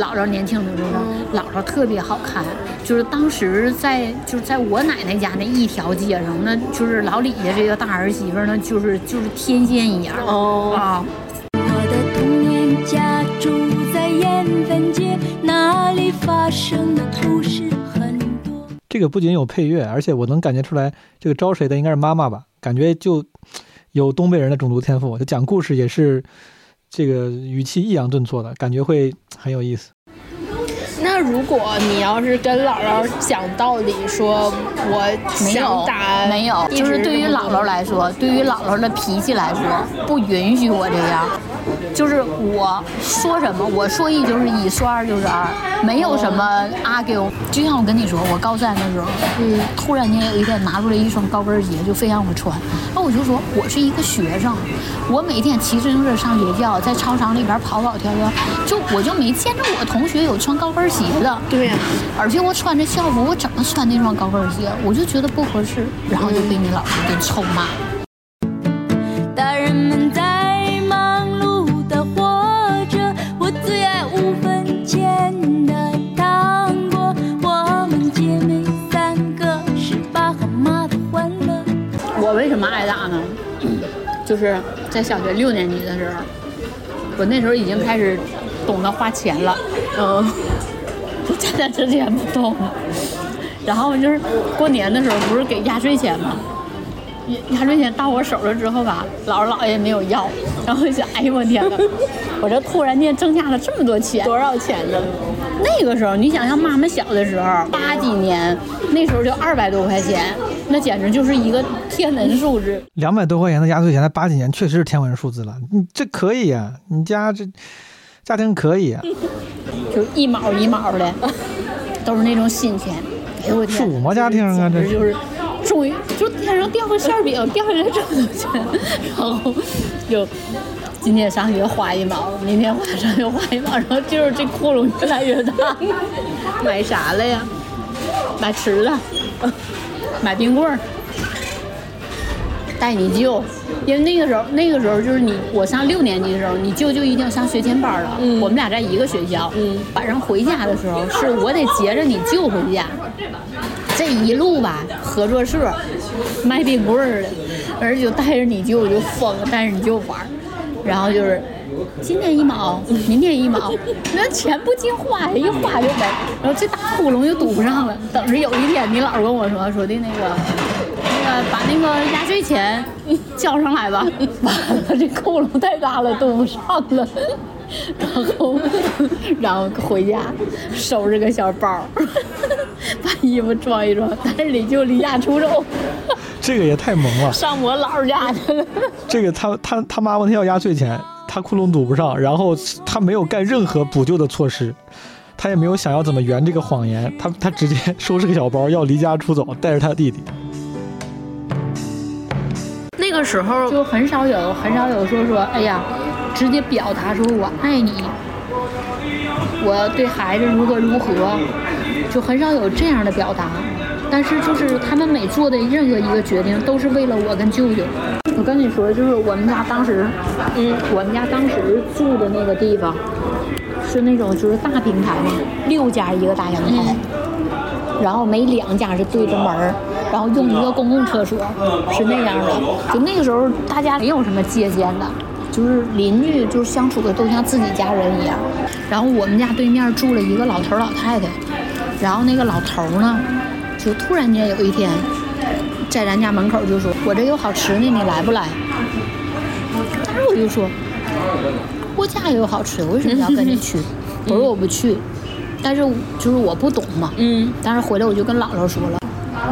姥姥年轻的时候，姥姥特别好看，就是当时在就是在我奶奶家那一条街上，那就是老李家这个大儿媳妇，呢就是就是天仙一样哦啊。我的童年家住在燕坟街，那里发生的故事很多。这个不仅有配乐，而且我能感觉出来，这个招谁的应该是妈妈吧？感觉就有东北人的种族天赋，就讲故事也是。这个语气抑扬顿挫的感觉会很有意思。那如果你要是跟姥姥讲道理，说我想打，没有，就是对于姥姥来说，对于姥姥的脾气来说，不允许我这样。就是我说什么，我说一就是一，说二就是二，没有什么 argue。就像我跟你说，我高三的时候，嗯，突然间有一天拿出来一双高跟鞋，就非让我穿。那我就说，我是一个学生，我每天骑自行车上学校，在操场里边跑跑跳跳，就我就没见着我同学有穿高跟鞋的。对呀，而且我穿着校服，我怎么穿那双高跟鞋？我就觉得不合适，然后就被你老师给臭骂。大人们在忙碌的活着，我最爱五分钱的糖果。我们姐妹三个是爸和妈的欢乐。我为什么挨打呢。就是在小学六年级的时候，我那时候已经开始懂得花钱了，嗯，现在之前不动。然后就是过年的时候，不是给压岁钱吗？压压岁钱到我手了之后吧，姥姥姥爷没有要，然后想，哎呦我天呐，<laughs> 我这突然间增加了这么多钱，多少钱呢？那个时候，你想想妈妈小的时候，八几年，那时候就二百多块钱。那简直就是一个天文数字，两百多块钱的压岁钱，在八几年确实是天文数字了。你这可以呀，你家这家庭可以啊，<laughs> 就一毛一毛的，都是那种新钱。哎呦我天，是么家庭啊？这就是终于就天上掉个馅饼，掉下来这么多钱，然后就今天上学花一毛，明天晚上学花一毛，然后就是这窟窿越来越大。买啥了呀？买吃的，买冰棍儿。带你舅，因为那个时候，那个时候就是你，我上六年级的时候，你舅舅已经上学前班了。嗯，我们俩在一个学校。嗯，晚上回家的时候，是我得接着你舅回家。这一路吧，合作社卖冰棍儿的，而且就带着你舅就疯，带着你舅玩，然后就是今天一毛，明天一毛，那钱不尽花呀，一花就没，然后这大窟窿就堵不上了。等着有一天，你姥跟我说说的那个。把那个压岁钱交上来吧，<laughs> 完了这窟窿太大了，堵不上了。<laughs> 然后，然后回家收拾个小包，<laughs> 把衣服装一装，但是你就离家出走。这个也太萌了，上我姥家去了。这个他他他妈问他要压岁钱，他窟窿堵不上，然后他没有干任何补救的措施，他也没有想要怎么圆这个谎言，他他直接收拾个小包要离家出走，带着他弟弟。那个时候就很少有，很少有说说，哎呀，直接表达说我爱你，我对孩子如何如何，就很少有这样的表达。但是就是他们每做的任何一个决定，都是为了我跟舅舅。我跟你说，就是我们家当时，嗯，我们家当时住的那个地方，是那种就是大平台嘛，六家一个大阳台，然后每两家是对着门儿。然后用一个公共厕所，是那样的。就那个时候，大家没有什么借鉴的，就是邻居就是相处的都像自己家人一样。然后我们家对面住了一个老头老太太，然后那个老头呢，就突然间有一天，在咱家门口就说：“我这有好吃的，你来不来？”当时我就说：“我家也有好吃的，为什么要跟你去？”我说：“我不去。”但是就是我不懂嘛。嗯。但是回来我就跟姥姥说了。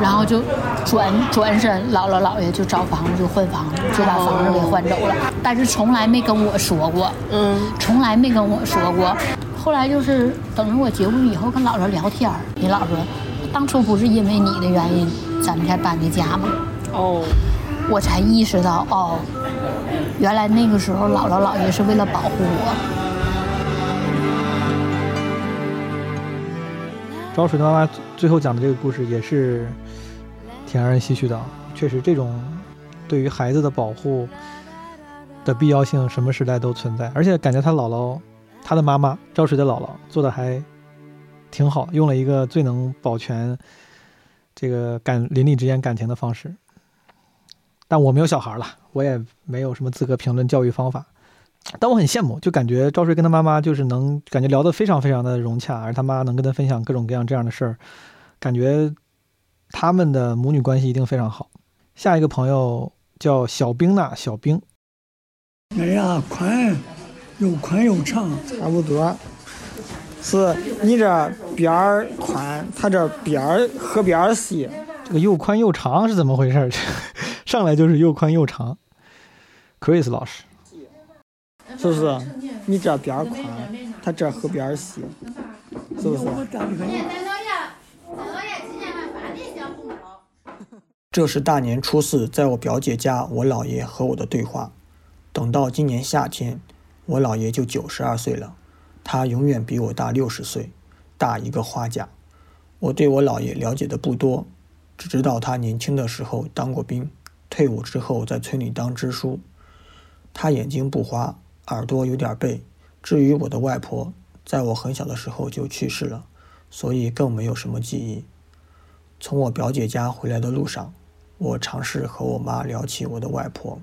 然后就转转身，姥姥姥爷就找房子就换房子，就把房子给换走了。但是从来没跟我说过，嗯，从来没跟我说过。后来就是等着我结婚以后跟姥姥聊天你姥说，当初不是因为你的原因，咱们才搬的家吗？哦，我才意识到，哦，原来那个时候姥姥姥爷是为了保护我。招水的妈妈最后讲的这个故事也是。挺让人唏嘘的，确实，这种对于孩子的保护的必要性，什么时代都存在。而且感觉他姥姥，他的妈妈赵水的姥姥做的还挺好，用了一个最能保全这个感邻里之间感情的方式。但我没有小孩了，我也没有什么资格评论教育方法。但我很羡慕，就感觉赵水跟他妈妈就是能感觉聊得非常非常的融洽，而他妈能跟他分享各种各样这样的事儿，感觉。他们的母女关系一定非常好。下一个朋友叫小冰娜，小冰。哎呀，宽，又宽又长，差不多。是你这边儿宽，他这边儿河边儿细。这个又宽又长是怎么回事？<laughs> 上来就是又宽又长。Chris 老师，是不是？你这边儿宽，他这河边儿细，是不是？这是大年初四，在我表姐家，我姥爷和我的对话。等到今年夏天，我姥爷就九十二岁了，他永远比我大六十岁，大一个花甲。我对我姥爷了解的不多，只知道他年轻的时候当过兵，退伍之后在村里当支书。他眼睛不花，耳朵有点背。至于我的外婆，在我很小的时候就去世了，所以更没有什么记忆。从我表姐家回来的路上。我尝试和我妈聊起我的外婆。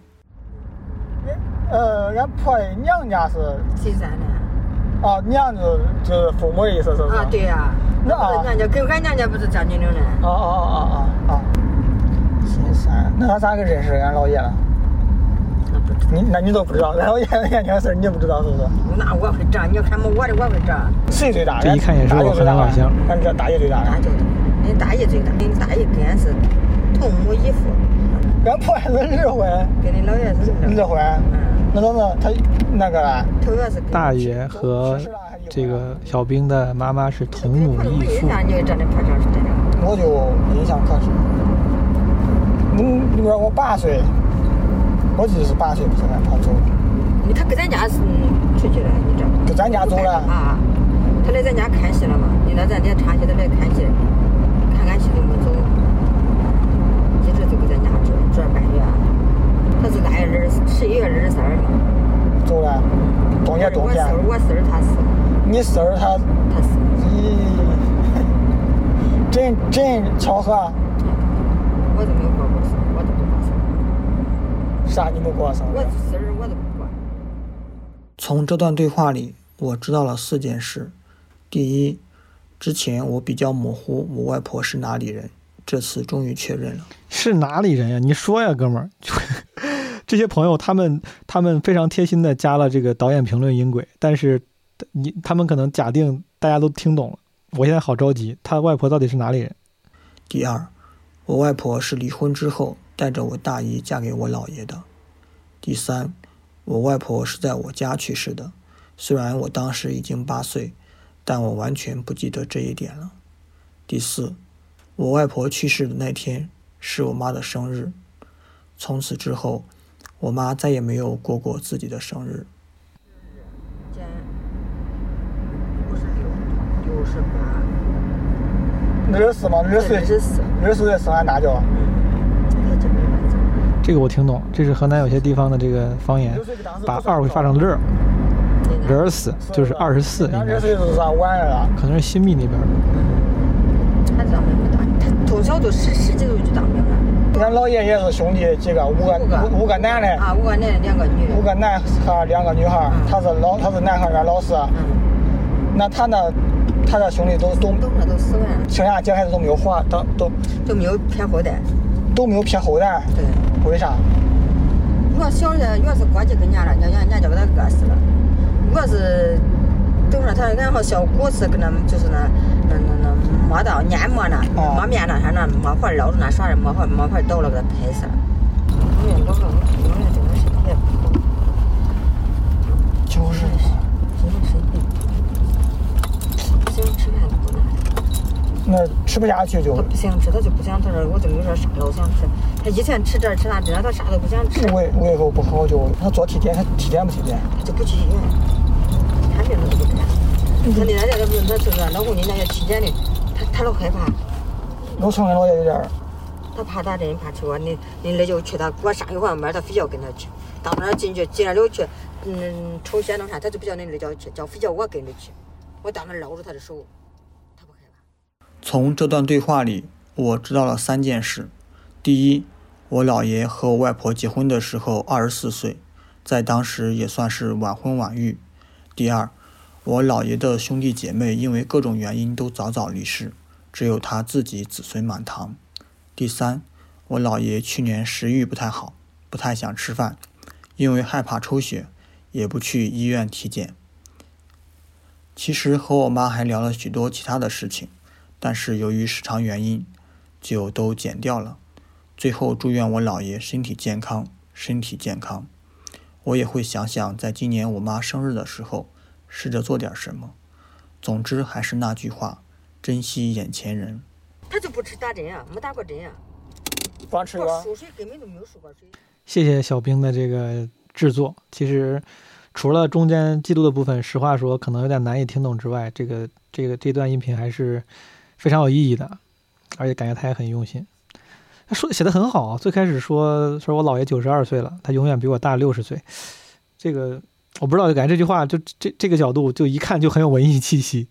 呃，俺婆的娘家是岐山的。哦，娘就是就是父母的意思，是不是？啊，对呀。那俺娘家跟俺娘家不是江津岭的。哦哦哦哦哦哦。岐山，那俺咋个认识俺姥爷了？你那你都不知道，俺姥爷年轻事儿你就不知道是不是？那我会长，你要看么我的我会长。谁最大？这一看也是我河南老乡。俺这大爷最大。大舅，你大爷最大，你大爷跟俺是。同母异父，俺婆还是二婚，跟你姥爷是二婚。那怎么他那个大爷和这个小兵的妈妈是同母异父。我就印象可深。嗯，你说我八岁，我记得是八岁不是俺跑走了。他搁咱家是出去了，你知道吗？搁咱家走了啊。他来咱家看戏了嘛？你来咱家长期的来看戏，看看戏都没走，一直就搁咱家住住了半月。他是腊月二十十一月二十三嘛。走了，冬天冬天。我四儿他四。你四儿他他四。咦，<laughs> 真真巧合。我都没有过过。啥？你没过生？我四儿我都不管。从这段对话里，我知道了四件事。第一，之前我比较模糊，我外婆是哪里人？这次终于确认了，是哪里人呀？你说呀，哥们儿。<laughs> 这些朋友，他们他们非常贴心的加了这个导演评论音轨，但是你他们可能假定大家都听懂了。我现在好着急，他外婆到底是哪里人？第二，我外婆是离婚之后带着我大姨嫁给我姥爷的。第三，我外婆是在我家去世的，虽然我当时已经八岁。但我完全不记得这一点了。第四，我外婆去世的那天是我妈的生日，从此之后，我妈再也没有过过自己的生日。六，六十八，六十四吗？六十四，六十四岁生俺大舅。这个我听懂，这是河南有些地方的这个方言，把二会发成乐。二十四就是二十四，应该是晚了，可能是新密那边的。他当兵没大，他从小就十十几岁就当兵了。俺姥爷也是兄弟几个，五个五个男的啊，五个男的，两个女的。五个男孩，两个女孩。他是老，他是男孩，俺老四。那他那，他的兄弟都都都都死了，剩下几个孩子都没有活，都都都没有撇后代，都没有撇后代。对，为啥？我要小的，要是过去跟人家了，人家人家就把他饿死了。我是等说他俺好小姑子跟那就是那那那那磨刀碾磨那磨面那，他那磨块捞着那耍的磨块磨块刀了给他拍死了。我我我我这个身体不好，就是今天身体不想吃饭都不难。那吃不下去就他不想吃，他就不想他说我就没说啥老想吃。他以前吃这吃那吃那，他啥都不想吃。胃胃口不好就他做体检，他体检不体检？他就不去医院。看病他都不看，他那家那不是他就是老公，你那要体检的，他他老害怕。我从俺老爷有点儿，他怕打针，怕吃药。你你那就去他给我上一环门，他非要跟他去。到那儿进去进那里去，嗯，抽血弄啥，他就不叫你那叫去，叫非叫我跟着去。我到那儿捞着他的手。从这段对话里，我知道了三件事：第一，我姥爷和我外婆结婚的时候二十四岁，在当时也算是晚婚晚育。第二，我姥爷的兄弟姐妹因为各种原因都早早离世，只有他自己子孙满堂。第三，我姥爷去年食欲不太好，不太想吃饭，因为害怕抽血，也不去医院体检。其实和我妈还聊了许多其他的事情，但是由于时长原因，就都剪掉了。最后祝愿我姥爷身体健康，身体健康。我也会想想，在今年我妈生日的时候，试着做点什么。总之还是那句话，珍惜眼前人。他就不吃打针啊，没打过针啊，光吃药。输水根本就没有输过水。谢谢小兵的这个制作。其实除了中间记录的部分，实话说可能有点难以听懂之外，这个这个这段音频还是非常有意义的，而且感觉他也很用心。他说写的很好，最开始说说我姥爷九十二岁了，他永远比我大六十岁，这个我不知道，就感觉这句话就这这个角度就一看就很有文艺气息。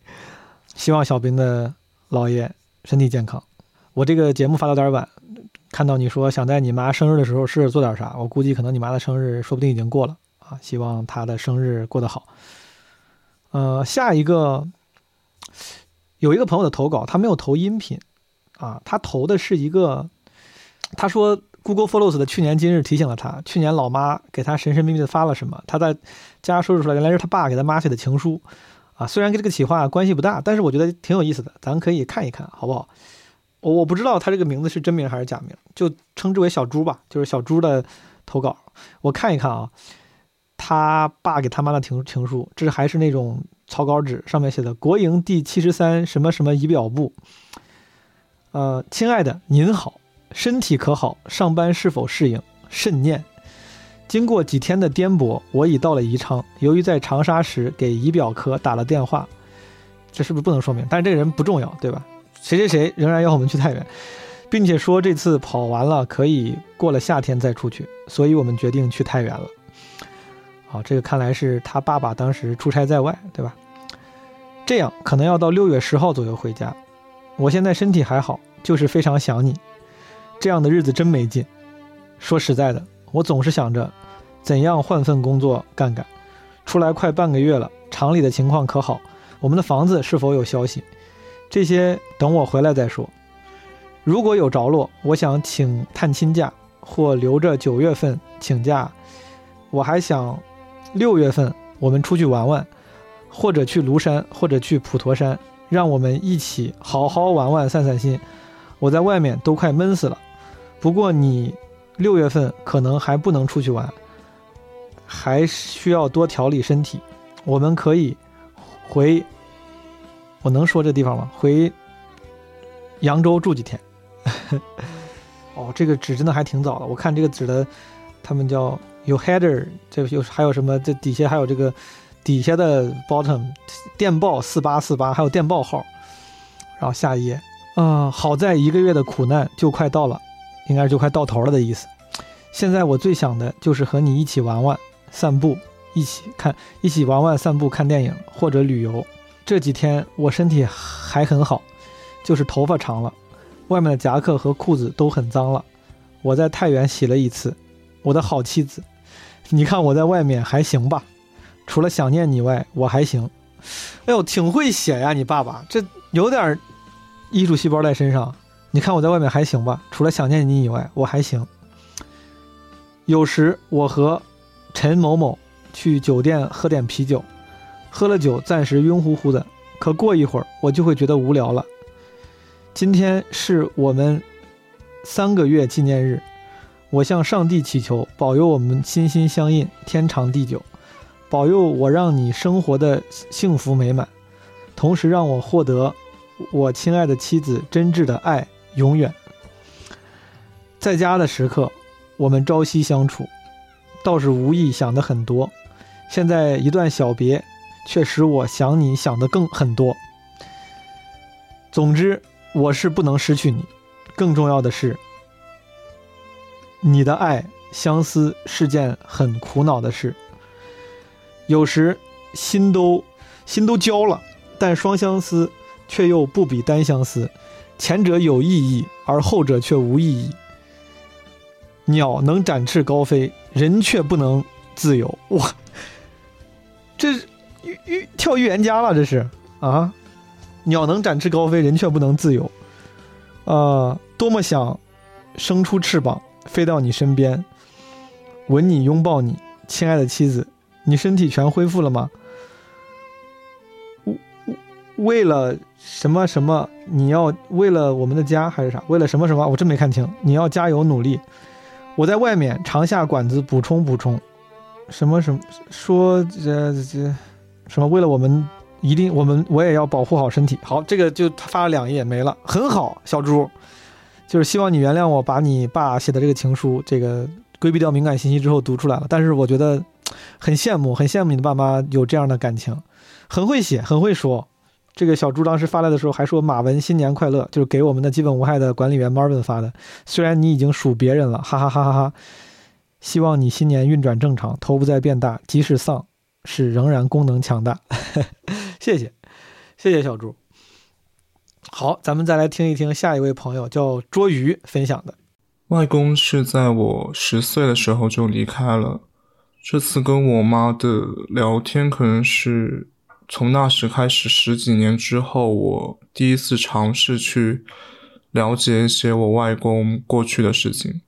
希望小兵的姥爷身体健康。我这个节目发的有点晚，看到你说想在你妈生日的时候试着做点啥，我估计可能你妈的生日说不定已经过了啊。希望她的生日过得好。呃，下一个有一个朋友的投稿，他没有投音频啊，他投的是一个。他说，Google Follows 的去年今日提醒了他，去年老妈给他神神秘秘的发了什么。他在家说出来，原来是他爸给他妈写的情书。啊，虽然跟这个企划关系不大，但是我觉得挺有意思的，咱可以看一看，好不好？我我不知道他这个名字是真名还是假名，就称之为小猪吧，就是小猪的投稿。我看一看啊，他爸给他妈的情情书，这还是那种草稿纸，上面写的“国营第七十三什么什么仪表部”。呃，亲爱的，您好，身体可好？上班是否适应？慎念。经过几天的颠簸，我已到了宜昌。由于在长沙时给仪表科打了电话，这是不是不能说明？但是这个人不重要，对吧？谁谁谁仍然要我们去太原，并且说这次跑完了可以过了夏天再出去，所以我们决定去太原了。好，这个看来是他爸爸当时出差在外，对吧？这样可能要到六月十号左右回家。我现在身体还好，就是非常想你。这样的日子真没劲。说实在的，我总是想着怎样换份工作干干。出来快半个月了，厂里的情况可好？我们的房子是否有消息？这些等我回来再说。如果有着落，我想请探亲假，或留着九月份请假。我还想六月份我们出去玩玩，或者去庐山，或者去普陀山。让我们一起好好玩玩、散散心。我在外面都快闷死了。不过你六月份可能还不能出去玩，还需要多调理身体。我们可以回，我能说这地方吗？回扬州住几天。哦，这个纸真的还挺早的。我看这个纸的，他们叫有 header，这有还有什么？这底下还有这个。底下的 bottom 电报四八四八，还有电报号，然后下一页啊，好在一个月的苦难就快到了，应该是就快到头了的意思。现在我最想的就是和你一起玩玩、散步，一起看、一起玩玩、散步、看电影或者旅游。这几天我身体还很好，就是头发长了，外面的夹克和裤子都很脏了。我在太原洗了一次，我的好妻子，你看我在外面还行吧？除了想念你外，我还行。哎呦，挺会写呀，你爸爸这有点艺术细胞在身上。你看我在外面还行吧？除了想念你以外，我还行。有时我和陈某某去酒店喝点啤酒，喝了酒暂时晕乎乎的，可过一会儿我就会觉得无聊了。今天是我们三个月纪念日，我向上帝祈求保佑我们心心相印，天长地久。保佑我，让你生活的幸福美满，同时让我获得我亲爱的妻子真挚的爱，永远。在家的时刻，我们朝夕相处，倒是无意想的很多。现在一段小别，却使我想你想的更很多。总之，我是不能失去你。更重要的是，你的爱相思是件很苦恼的事。有时心都心都焦了，但双相思却又不比单相思，前者有意义，而后者却无意义。鸟能展翅高飞，人却不能自由。哇，这是预预跳预言家了，这是啊！鸟能展翅高飞，人却不能自由。啊，多么想生出翅膀，飞到你身边，吻你，拥抱你，亲爱的妻子。你身体全恢复了吗？为了什么什么？你要为了我们的家还是啥？为了什么什么？我真没看清。你要加油努力。我在外面常下馆子补充补充。什么什么？说这这什么？为了我们一定我们我也要保护好身体。好，这个就发了两页没了，很好，小猪。就是希望你原谅我把你爸写的这个情书，这个规避掉敏感信息之后读出来了。但是我觉得。很羡慕，很羡慕你的爸妈有这样的感情，很会写，很会说。这个小猪当时发来的时候还说“马文新年快乐”，就是给我们的基本无害的管理员 Marvin 发的。虽然你已经属别人了，哈哈哈哈哈。希望你新年运转正常，头不再变大，即使丧，是仍然功能强大。<laughs> 谢谢，谢谢小猪。好，咱们再来听一听下一位朋友叫捉鱼分享的。外公是在我十岁的时候就离开了。这次跟我妈的聊天，可能是从那时开始十几年之后，我第一次尝试去了解一些我外公过去的事情。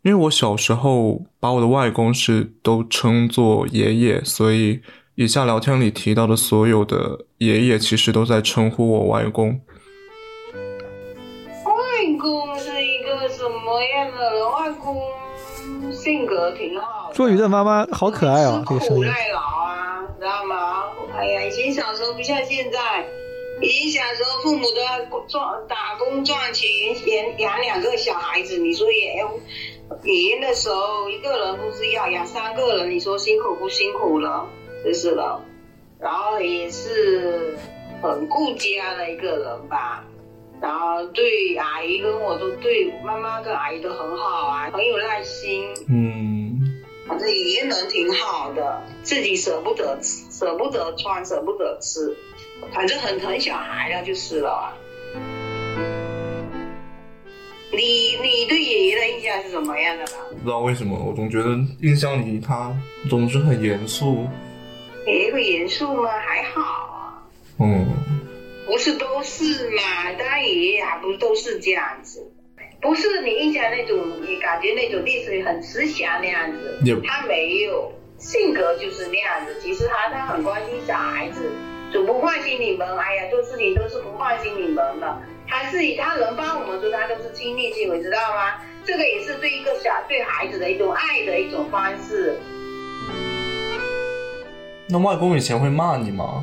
因为我小时候把我的外公是都称作爷爷，所以以下聊天里提到的所有的爷爷，其实都在称呼我外公。外公是一个什么样的人外公？性格挺好。做鱼的妈妈好可爱哦，这个声音。耐劳啊，知道吗？哎呀，以前小时候不像现在，以前小时候父母都要赚打工赚钱养养两个小孩子，你说也要。爷爷的时候一个人不是要养三个人，你说辛苦不辛苦了？就是了。然后也是很顾家的一个人吧。然后对阿姨跟我都对妈妈跟阿姨都很好啊，很有耐心。嗯，反正爷爷人挺好的，自己舍不得吃舍不得穿，舍不得吃，反正很疼小孩了就是了。你你对爷爷的印象是怎么样的呢？不知道为什么，我总觉得印象里他总是很严肃。爷爷会严肃吗？还好啊。嗯。不是都是嘛？当然爷爷还不都是这样子，不是你印象那种，你感觉那种历史里很慈祥那样子。他没有性格就是那样子。其实他他很关心小孩子，总不关心你们。哎呀，做事情都是不关心你们的。他自己他能帮我们做，他都是亲力亲为，知道吗？这个也是对一个小对孩子的一种爱的一种方式。那外公以前会骂你吗？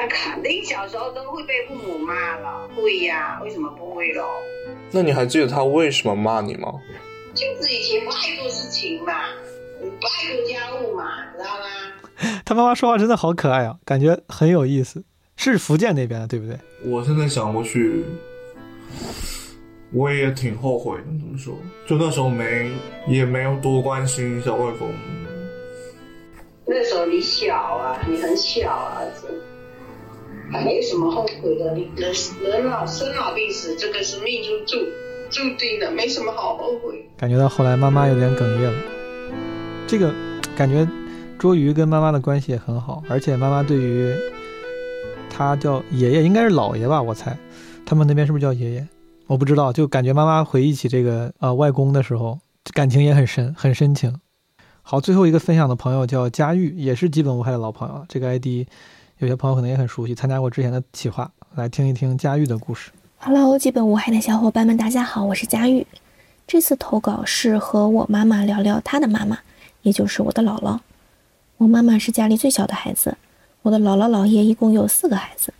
那肯定小时候都会被父母骂了，会呀？为什么不会喽？那你还记得他为什么骂你吗？就是以前不爱做事情嘛，不爱做家务嘛，知道吗？<laughs> 他妈妈说话真的好可爱啊，感觉很有意思。是福建那边的，对不对？我现在想过去，我也挺后悔的。怎么说？就那时候没，也没有多关心小外公。那时候你小啊，你很小啊，没什么后悔的，你人人老生老病死，这个是命中注注定的，没什么好后悔。感觉到后来妈妈有点哽咽了，这个感觉捉鱼跟妈妈的关系也很好，而且妈妈对于他叫爷爷，应该是姥爷吧，我猜，他们那边是不是叫爷爷？我不知道，就感觉妈妈回忆起这个呃外公的时候，感情也很深，很深情。好，最后一个分享的朋友叫佳玉，也是基本无害的老朋友，这个 ID。有些朋友可能也很熟悉，参加过之前的企划，来听一听佳玉的故事。Hello，基本无害的小伙伴们，大家好，我是佳玉。这次投稿是和我妈妈聊聊她的妈妈，也就是我的姥姥。我妈妈是家里最小的孩子，我的姥姥姥爷一共有四个孩子。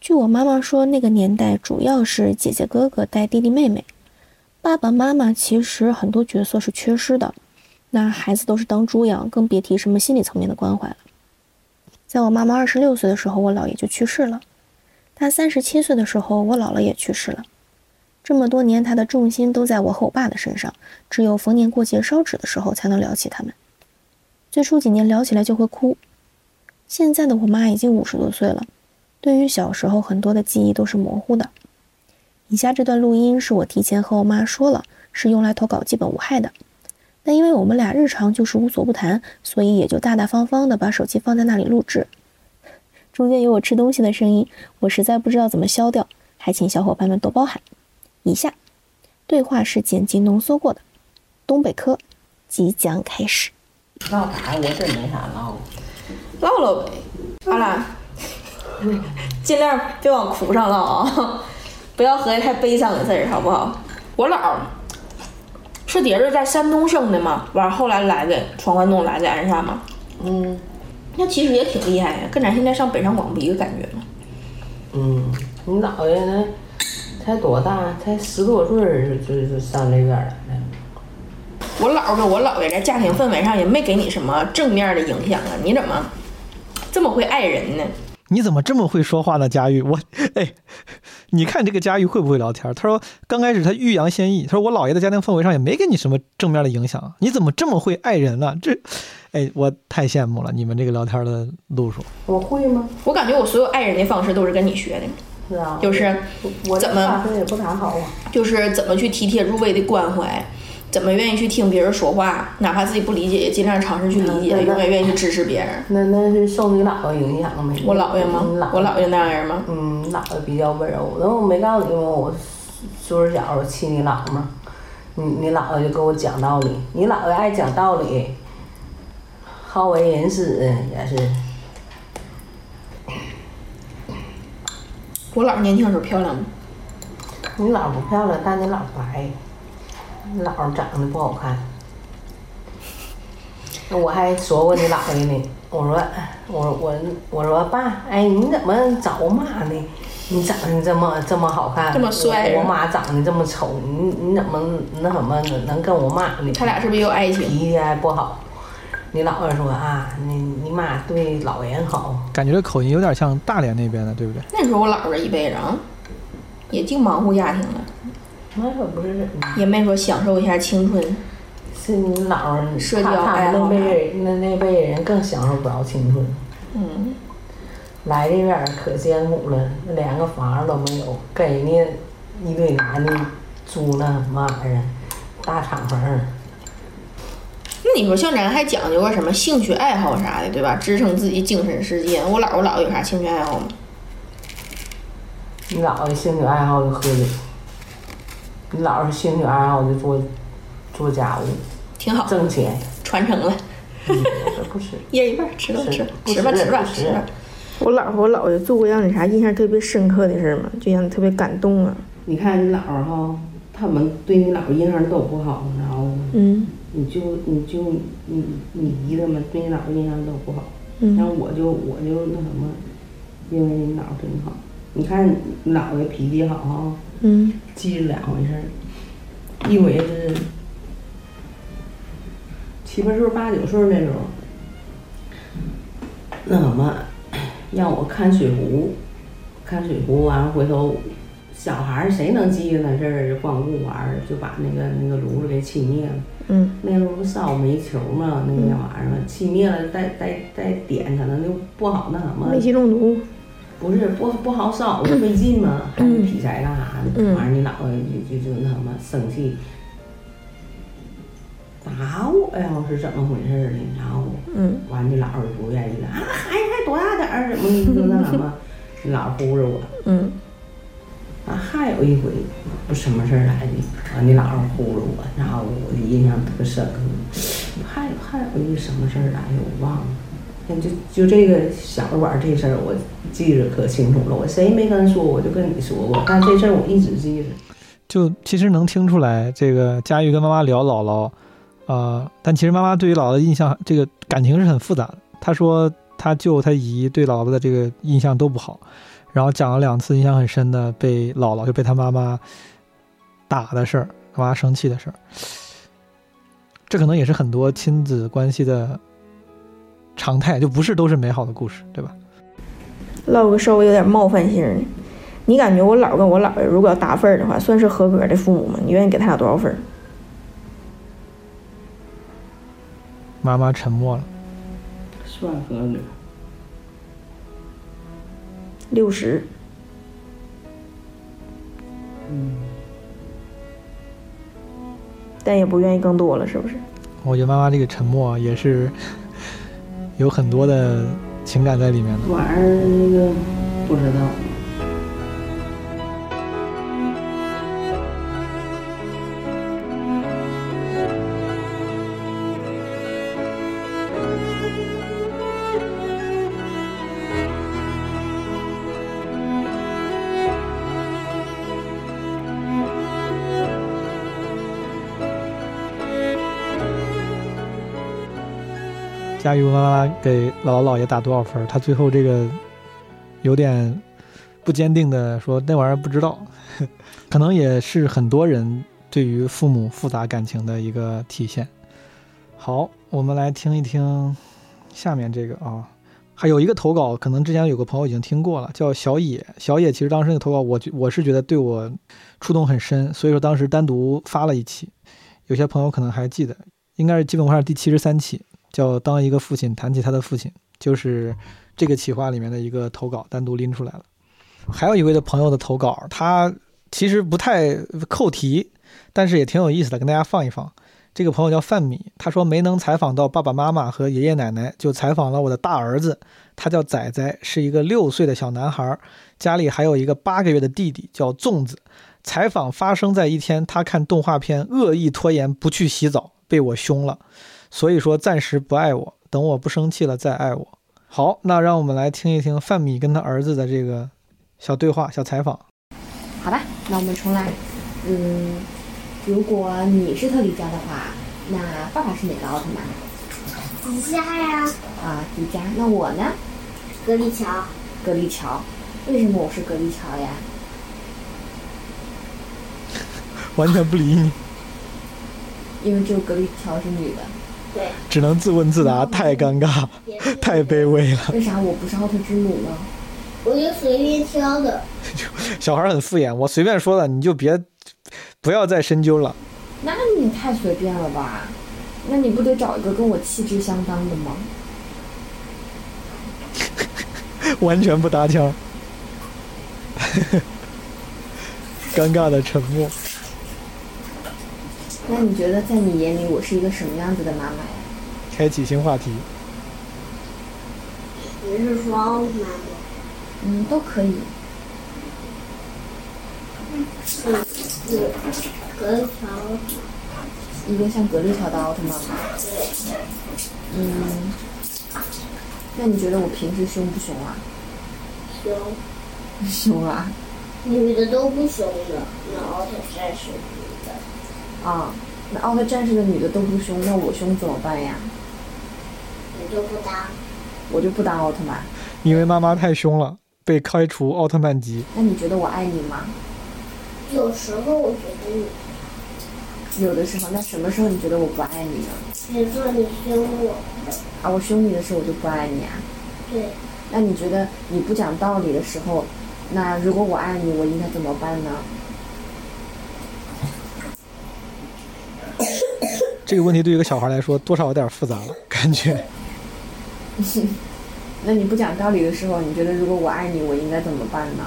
据我妈妈说，那个年代主要是姐姐哥哥带弟弟妹妹，爸爸妈妈其实很多角色是缺失的，那孩子都是当猪养，更别提什么心理层面的关怀了。在我妈妈二十六岁的时候，我姥爷就去世了。她三十七岁的时候，我姥姥也去世了。这么多年，她的重心都在我和我爸的身上，只有逢年过节烧纸的时候才能聊起他们。最初几年聊起来就会哭。现在的我妈已经五十多岁了，对于小时候很多的记忆都是模糊的。以下这段录音是我提前和我妈说了，是用来投稿基本无害的。但因为我们俩日常就是无所不谈，所以也就大大方方的把手机放在那里录制。中间有我吃东西的声音，我实在不知道怎么消掉，还请小伙伴们多包涵。以下对话是剪辑浓缩过的，东北科即将开始。唠啥？我这没啥唠。唠唠呗，阿兰，尽量别往哭上唠啊，不要合计太悲伤的事儿，好不好？我姥。是爹是在山东生的吗，完后来来的闯关东来的鞍山吗。嗯，那其实也挺厉害呀，跟咱现在上北上广不一个感觉吗？嗯，你姥爷那才多大？才十多岁就就就上这边来了。我姥跟我姥爷在家庭氛围上也没给你什么正面的影响啊，你怎么这么会爱人呢？你怎么这么会说话呢，佳玉？<laughs> 我，哎，你看这个佳玉会不会聊天？他说刚开始他欲扬先抑，他说我姥爷的家庭氛围上也没给你什么正面的影响，你怎么这么会爱人呢？这，哎，我太羡慕了你们这个聊天的路数。我会吗？我感觉我所有爱人的方式都是跟你学的，是啊，就是我怎么也不咋好啊，就是怎么去体贴入微的关怀。怎么愿意去听别人说话，哪怕自己不理解，也尽量尝试去理解，永远愿意去支持别人。那那是受你姥爷影响没？我姥爷吗？我姥爷那样人吗？嗯，姥爷比较温柔。那我没告诉你吗？我岁数小，我亲你姥吗？你你姥爷就给我讲道理，你姥爷爱讲道理，好为人师也是。我姥年轻时候漂亮吗？你姥不漂亮，但你姥白。姥长得不好看，我还说过你姥爷呢，我说，我我我说爸，哎，你怎么找我妈呢？你长得这么这么好看，这么帅，我妈长得这么丑，你你怎么那什么能跟我妈呢？他俩是不是有爱情？脾气还不好。你姥爷说啊，你你妈对老人好。感觉这口音有点像大连那边的，对不对？那时候我姥这一辈人啊，也净忙乎家庭了，那可不是，也没说享受一下青春。是你姥社交爱好，那辈那那辈人更享受不着青春。嗯。来这边可艰苦了，连个房都没有，给那一堆男的租那什么玩意儿，大敞篷。那你说像咱还讲究个什么兴趣爱好啥的，对吧？支撑自己精神世界。我姥我姥有啥兴趣爱好吗？你姥的兴趣爱好就喝酒，你姥是兴趣爱好就做做家务，挺好，挣钱，传承了。不吃，一人一半，吃吧吃，吃吧吃吧吃吧。我姥和我姥爷做过让你啥印象特别深刻的事吗？就让你特别感动啊！你看你姥哈，他们对你姥印象都不好，然后嗯，你就你就你你姨他们对你姥印象都不好，嗯，然后我就我就那什么，因为你姥对你好。你看你姥爷脾气好哈，嗯，记着两回事儿，一回是七八岁八九岁那时候，那什么。让我看水壶，看水壶完了回头，小孩儿谁能记得那事儿光顾玩儿，就把那个那个炉子给气灭了。嗯。那时候不烧煤球嘛，那天晚上气灭了，再再再点，可能就不好那什么。煤气中毒。不是不不好烧，费劲吗，还得劈柴干啥的。嗯。完了，你姥爷就就就那什么生气，打我呀？是怎么回事儿呢？然后，嗯。完了，你姥爷不愿意了啊，孩子还多大点儿？怎么就那什么？你姥呼着我。嗯。啊，还有一回，不什么事儿来的？完，你姥姥呼着我，然后我的印象特别深。还有还有一个什么事儿来的？我忘了。就就这个小着玩这事儿，我记着可清楚了。我谁没跟说，我就跟你说过。但这事儿我一直记着。就其实能听出来，这个佳玉跟妈妈聊姥姥，呃，但其实妈妈对于姥姥的印象，这个感情是很复杂的。她说她舅、她姨对姥姥的这个印象都不好，然后讲了两次印象很深的被姥姥就被她妈妈打的事儿，妈妈生气的事儿。这可能也是很多亲子关系的。常态就不是都是美好的故事，对吧？唠个稍微有点冒犯性的，你感觉我姥跟我姥爷如果要打分的话，算是合格的父母吗？你愿意给他俩多少分？妈妈沉默了。算合格。六十。嗯。但也不愿意更多了，是不是？我觉得妈妈这个沉默也是。有很多的情感在里面的。玩那个不知道。佳玉妈妈给姥姥姥爷打多少分？他最后这个有点不坚定的说：“那玩意儿不知道。<laughs> ”可能也是很多人对于父母复杂感情的一个体现。好，我们来听一听下面这个啊，还有一个投稿，可能之前有个朋友已经听过了，叫小野。小野其实当时那个投稿，我我是觉得对我触动很深，所以说当时单独发了一期。有些朋友可能还记得，应该是基本上第七十三期。叫当一个父亲谈起他的父亲，就是这个企划里面的一个投稿，单独拎出来了。还有一位的朋友的投稿，他其实不太扣题，但是也挺有意思的，跟大家放一放。这个朋友叫范米，他说没能采访到爸爸妈妈和爷爷奶奶，就采访了我的大儿子，他叫仔仔，是一个六岁的小男孩，家里还有一个八个月的弟弟叫粽子。采访发生在一天，他看动画片恶意拖延不去洗澡，被我凶了。所以说暂时不爱我，等我不生气了再爱我。好，那让我们来听一听范米跟他儿子的这个小对话、小采访。好吧，那我们重来。嗯，如果你是特利迦的话，那爸爸是哪个奥特曼？迪迦呀。啊，迪迦。那我呢？<laughs> 格力乔。格力乔，为什么我是格力乔呀？完全不理你。因为只有格力乔是女的。对。只能自问自答，太尴尬，太卑微了。为啥我不是奥特之母呢？我就随便挑的。<laughs> 小孩很敷衍，我随便说的，你就别不要再深究了。那你太随便了吧？那你不得找一个跟我气质相当的吗？<laughs> 完全不搭腔，<laughs> 尴尬的沉默。那你觉得在你眼里我是一个什么样子的妈妈呀？开启新话题。你是说奥特曼吗？嗯，都可以。嗯，格力乔。一个像格力乔的奥特曼吗？嗯。那你觉得我平时凶不凶啊？凶。凶啊！女的都不凶的，那奥特战士女的。啊，那奥特战士的女的都不凶，那我凶怎么办呀？你就不当。我就不当奥特曼。因为妈妈太凶了，被开除奥特曼级。那你觉得我爱你吗？有时候我觉得你。有的时候，那什么时候你觉得我不爱你呢？比如说你凶我。啊，我凶你的时候我就不爱你啊。对。那你觉得你不讲道理的时候，那如果我爱你，我应该怎么办呢？这个问题对于一个小孩来说，多少有点复杂了，感觉。<laughs> 那你不讲道理的时候，你觉得如果我爱你，我应该怎么办呢？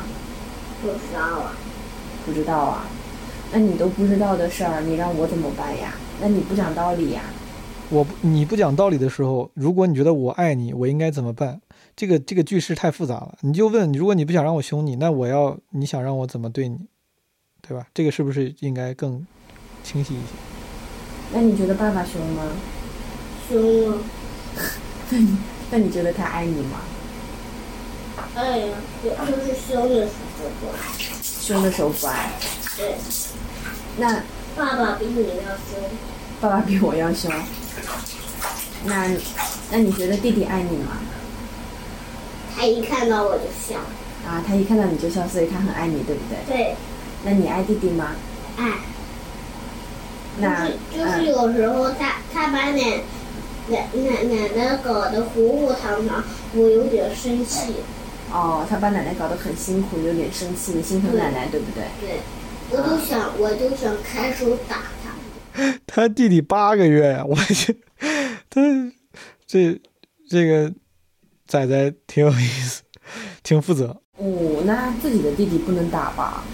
不知道啊。不知道啊。那你都不知道的事儿，你让我怎么办呀？那你不讲道理呀？我你不讲道理的时候，如果你觉得我爱你，我应该怎么办？这个这个句式太复杂了，你就问：如果你不想让我凶你，那我要你想让我怎么对你，对吧？这个是不是应该更清晰一些？那你觉得爸爸凶吗？凶啊！<laughs> 那你那你觉得他爱你吗？爱呀，就是凶的时候不爱。凶的时候不爱。对。那爸爸比你要凶。爸爸比我要凶。那那你觉得弟弟爱你吗？他一看到我就笑。啊，他一看到你就笑，所以他很爱你，对不对？对。那你爱弟弟吗？爱。那就是有时候他他把奶奶奶奶奶搞得糊糊堂堂，我有点生气。哦，他把奶奶搞得很辛苦，有点生气，你心疼奶奶，对不对？对。我都想，我都想开手打他。他弟弟八个月呀，我去，他这这个仔仔挺有意思，挺负责。哦，那自己的弟弟不能打吧？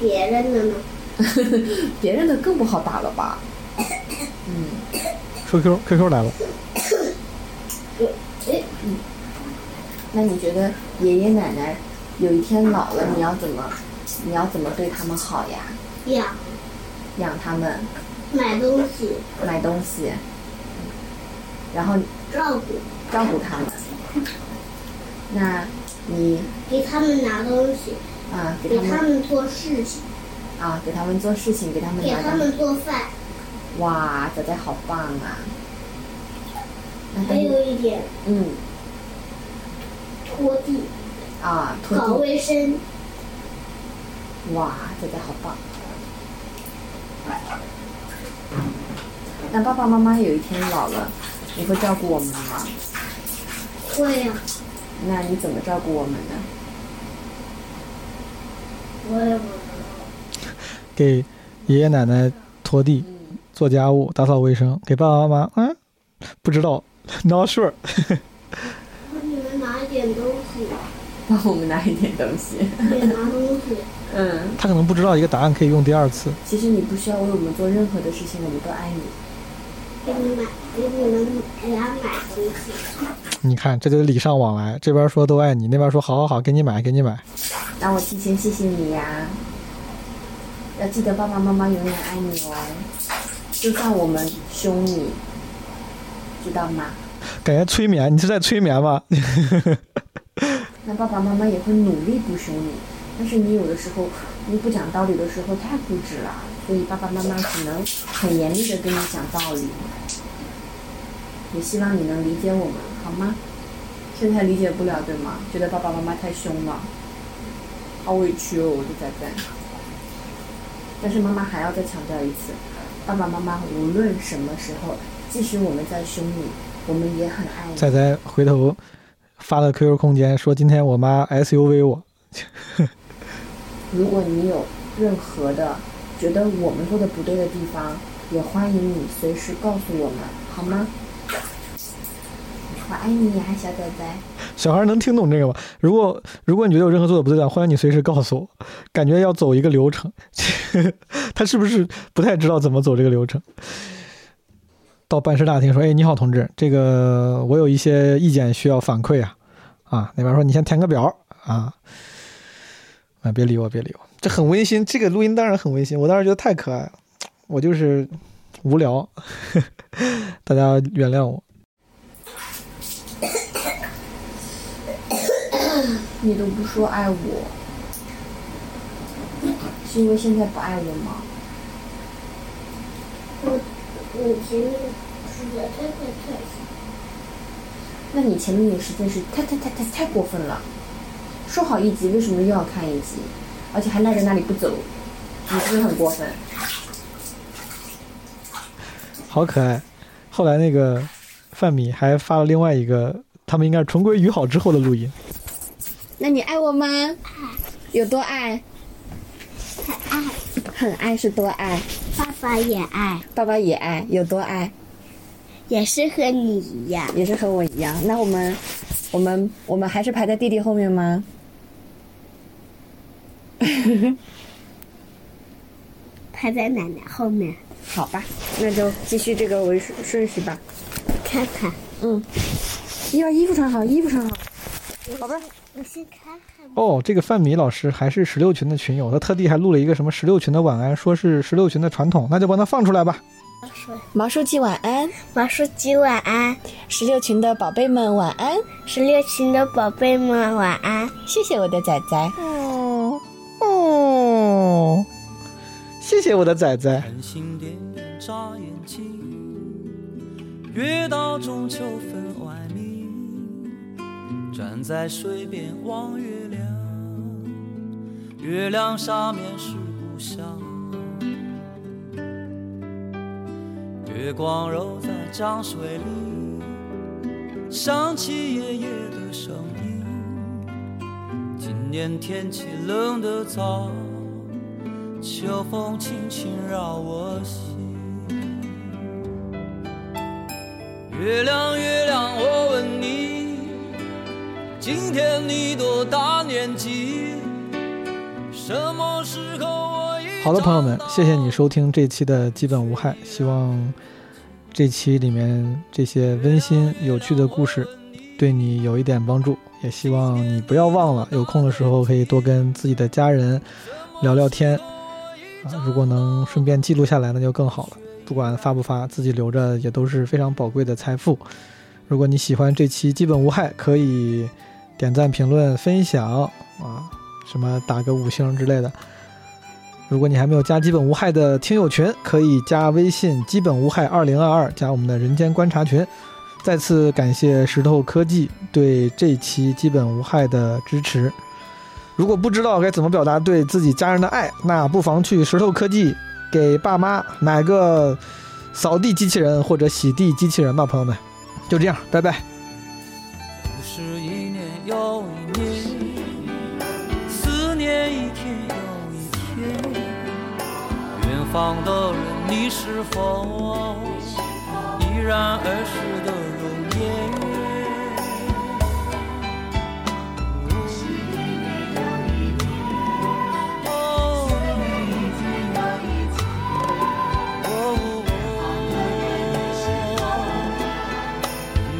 别人的呢？<laughs> 别人的更不好打了吧？嗯。QQ QQ 来了。<coughs> 嗯。那你觉得爷爷奶奶有一天老了，你要怎么，你要怎么对他们好呀？养。养他们。买东西。买东西。然后。照顾。照顾他们。那，你。给他们拿东西。啊，给他们做事情。啊，给他们做事情，给他们给他们做饭。哇，仔仔好棒啊！还有一点。嗯。拖地。啊，拖地。搞卫生。哇，仔仔好棒！那爸爸妈妈有一天老了，你会照顾我们吗？会呀。那你怎么照顾我们呢？我也不。给爷爷奶奶拖地、做家务、打扫卫生，给爸爸妈妈，嗯，不知道，not sure。<laughs> 帮你们拿一点东西。帮我们拿一点东西。对，拿东西。嗯。他可能不知道一个答案可以用第二次。其实你不需要为我们做任何的事情，我们都爱你。给你买，给你们俩买东西。你看，这就是礼尚往来，这边说都爱你，那边说好好好，给你买，给你买。那我提前谢谢你呀。要记得爸爸妈妈永远爱你哦，就算我们凶你，知道吗？感觉催眠，你是在催眠吗？<laughs> 那爸爸妈妈也会努力不凶你，但是你有的时候你不讲道理的时候太固执了，所以爸爸妈妈只能很严厉的跟你讲道理。也希望你能理解我们，好吗？现在理解不了，对吗？觉得爸爸妈妈太凶了，好委屈哦，我的仔仔。但是妈妈还要再强调一次，爸爸妈妈无论什么时候，即使我们在凶你，我们也很爱你。仔仔回头发了 QQ 空间说：“今天我妈 SUV 我。”如果你有任何的觉得我们做的不对的地方，也欢迎你随时告诉我们，好吗？我爱你呀，小仔仔。小孩能听懂这个吗？如果如果你觉得有任何做的不对的，欢迎你随时告诉我。感觉要走一个流程，<laughs> 他是不是不太知道怎么走这个流程？到办事大厅说：“哎，你好，同志，这个我有一些意见需要反馈啊。”啊，那边说：“你先填个表啊。”啊，别理我，别理我，这很温馨。这个录音当然很温馨，我当时觉得太可爱了。我就是无聊，<laughs> 大家原谅我。你都不说爱我，是因为现在不爱我吗？我我前面实在太太太……那你前面有时间是太太太太太过分了。说好一集，为什么又要看一集？而且还赖在那里不走，你是不是很过分？好可爱。后来那个范米还发了另外一个，他们应该是重归于好之后的录音。那你爱我吗？爱有多爱？很爱。很爱是多爱？爸爸也爱。爸爸也爱，有多爱？也是和你一样。也是和我一样。那我们，我们，我们还是排在弟弟后面吗？<laughs> 排在奶奶后面。好吧，那就继续这个为顺顺序吧。看看，嗯，要衣服穿好，衣服穿好。宝贝儿，我先看看。哦，这个范米老师还是十六群的群友，他特地还录了一个什么十六群的晚安，说是十六群的传统，那就帮他放出来吧。毛书记晚安，毛书记晚安，十六群的宝贝们晚安，十六群的宝贝们晚安，谢谢我的仔仔。哦哦，谢谢我的仔仔。月到中秋分外明，站在水边望月亮，月亮下面是故乡。月光揉在江水里，想起爷爷的声音。今年天气冷得早，秋风轻轻绕我心。月亮，月亮，我问你，今天你多大年纪？什么时候我已好了，朋友们，谢谢你收听这期的基本无害。希望这期里面这些温馨有趣的故事对你有一点帮助。也希望你不要忘了，有空的时候可以多跟自己的家人聊聊天啊。如果能顺便记录下来，那就更好了。不管发不发，自己留着也都是非常宝贵的财富。如果你喜欢这期基本无害，可以点赞、评论、分享啊，什么打个五星之类的。如果你还没有加基本无害的听友群，可以加微信“基本无害二零二二”，加我们的人间观察群。再次感谢石头科技对这期基本无害的支持。如果不知道该怎么表达对自己家人的爱，那不妨去石头科技给爸妈买个扫地机器人或者洗地机器人吧，朋友们。就这样，拜拜。方的人，你是否依然儿时的容颜？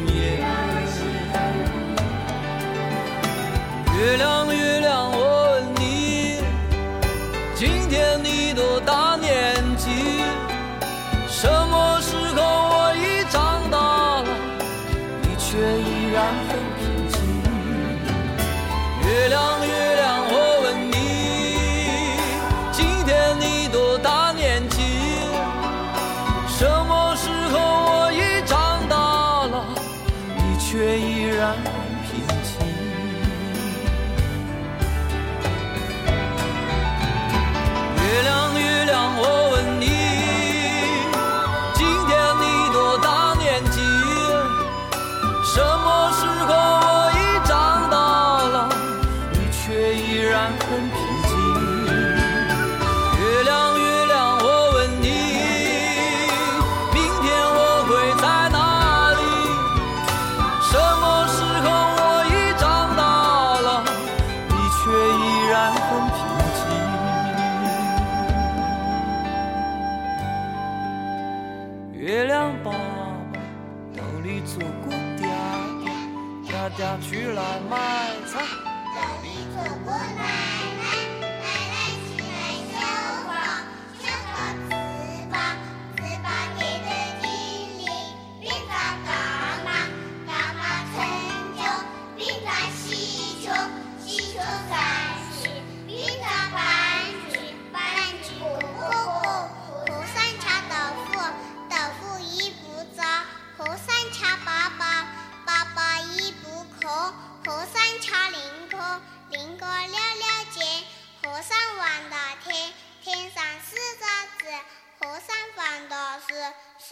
月亮，月亮，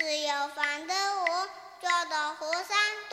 是，有放的我，坐到和尚。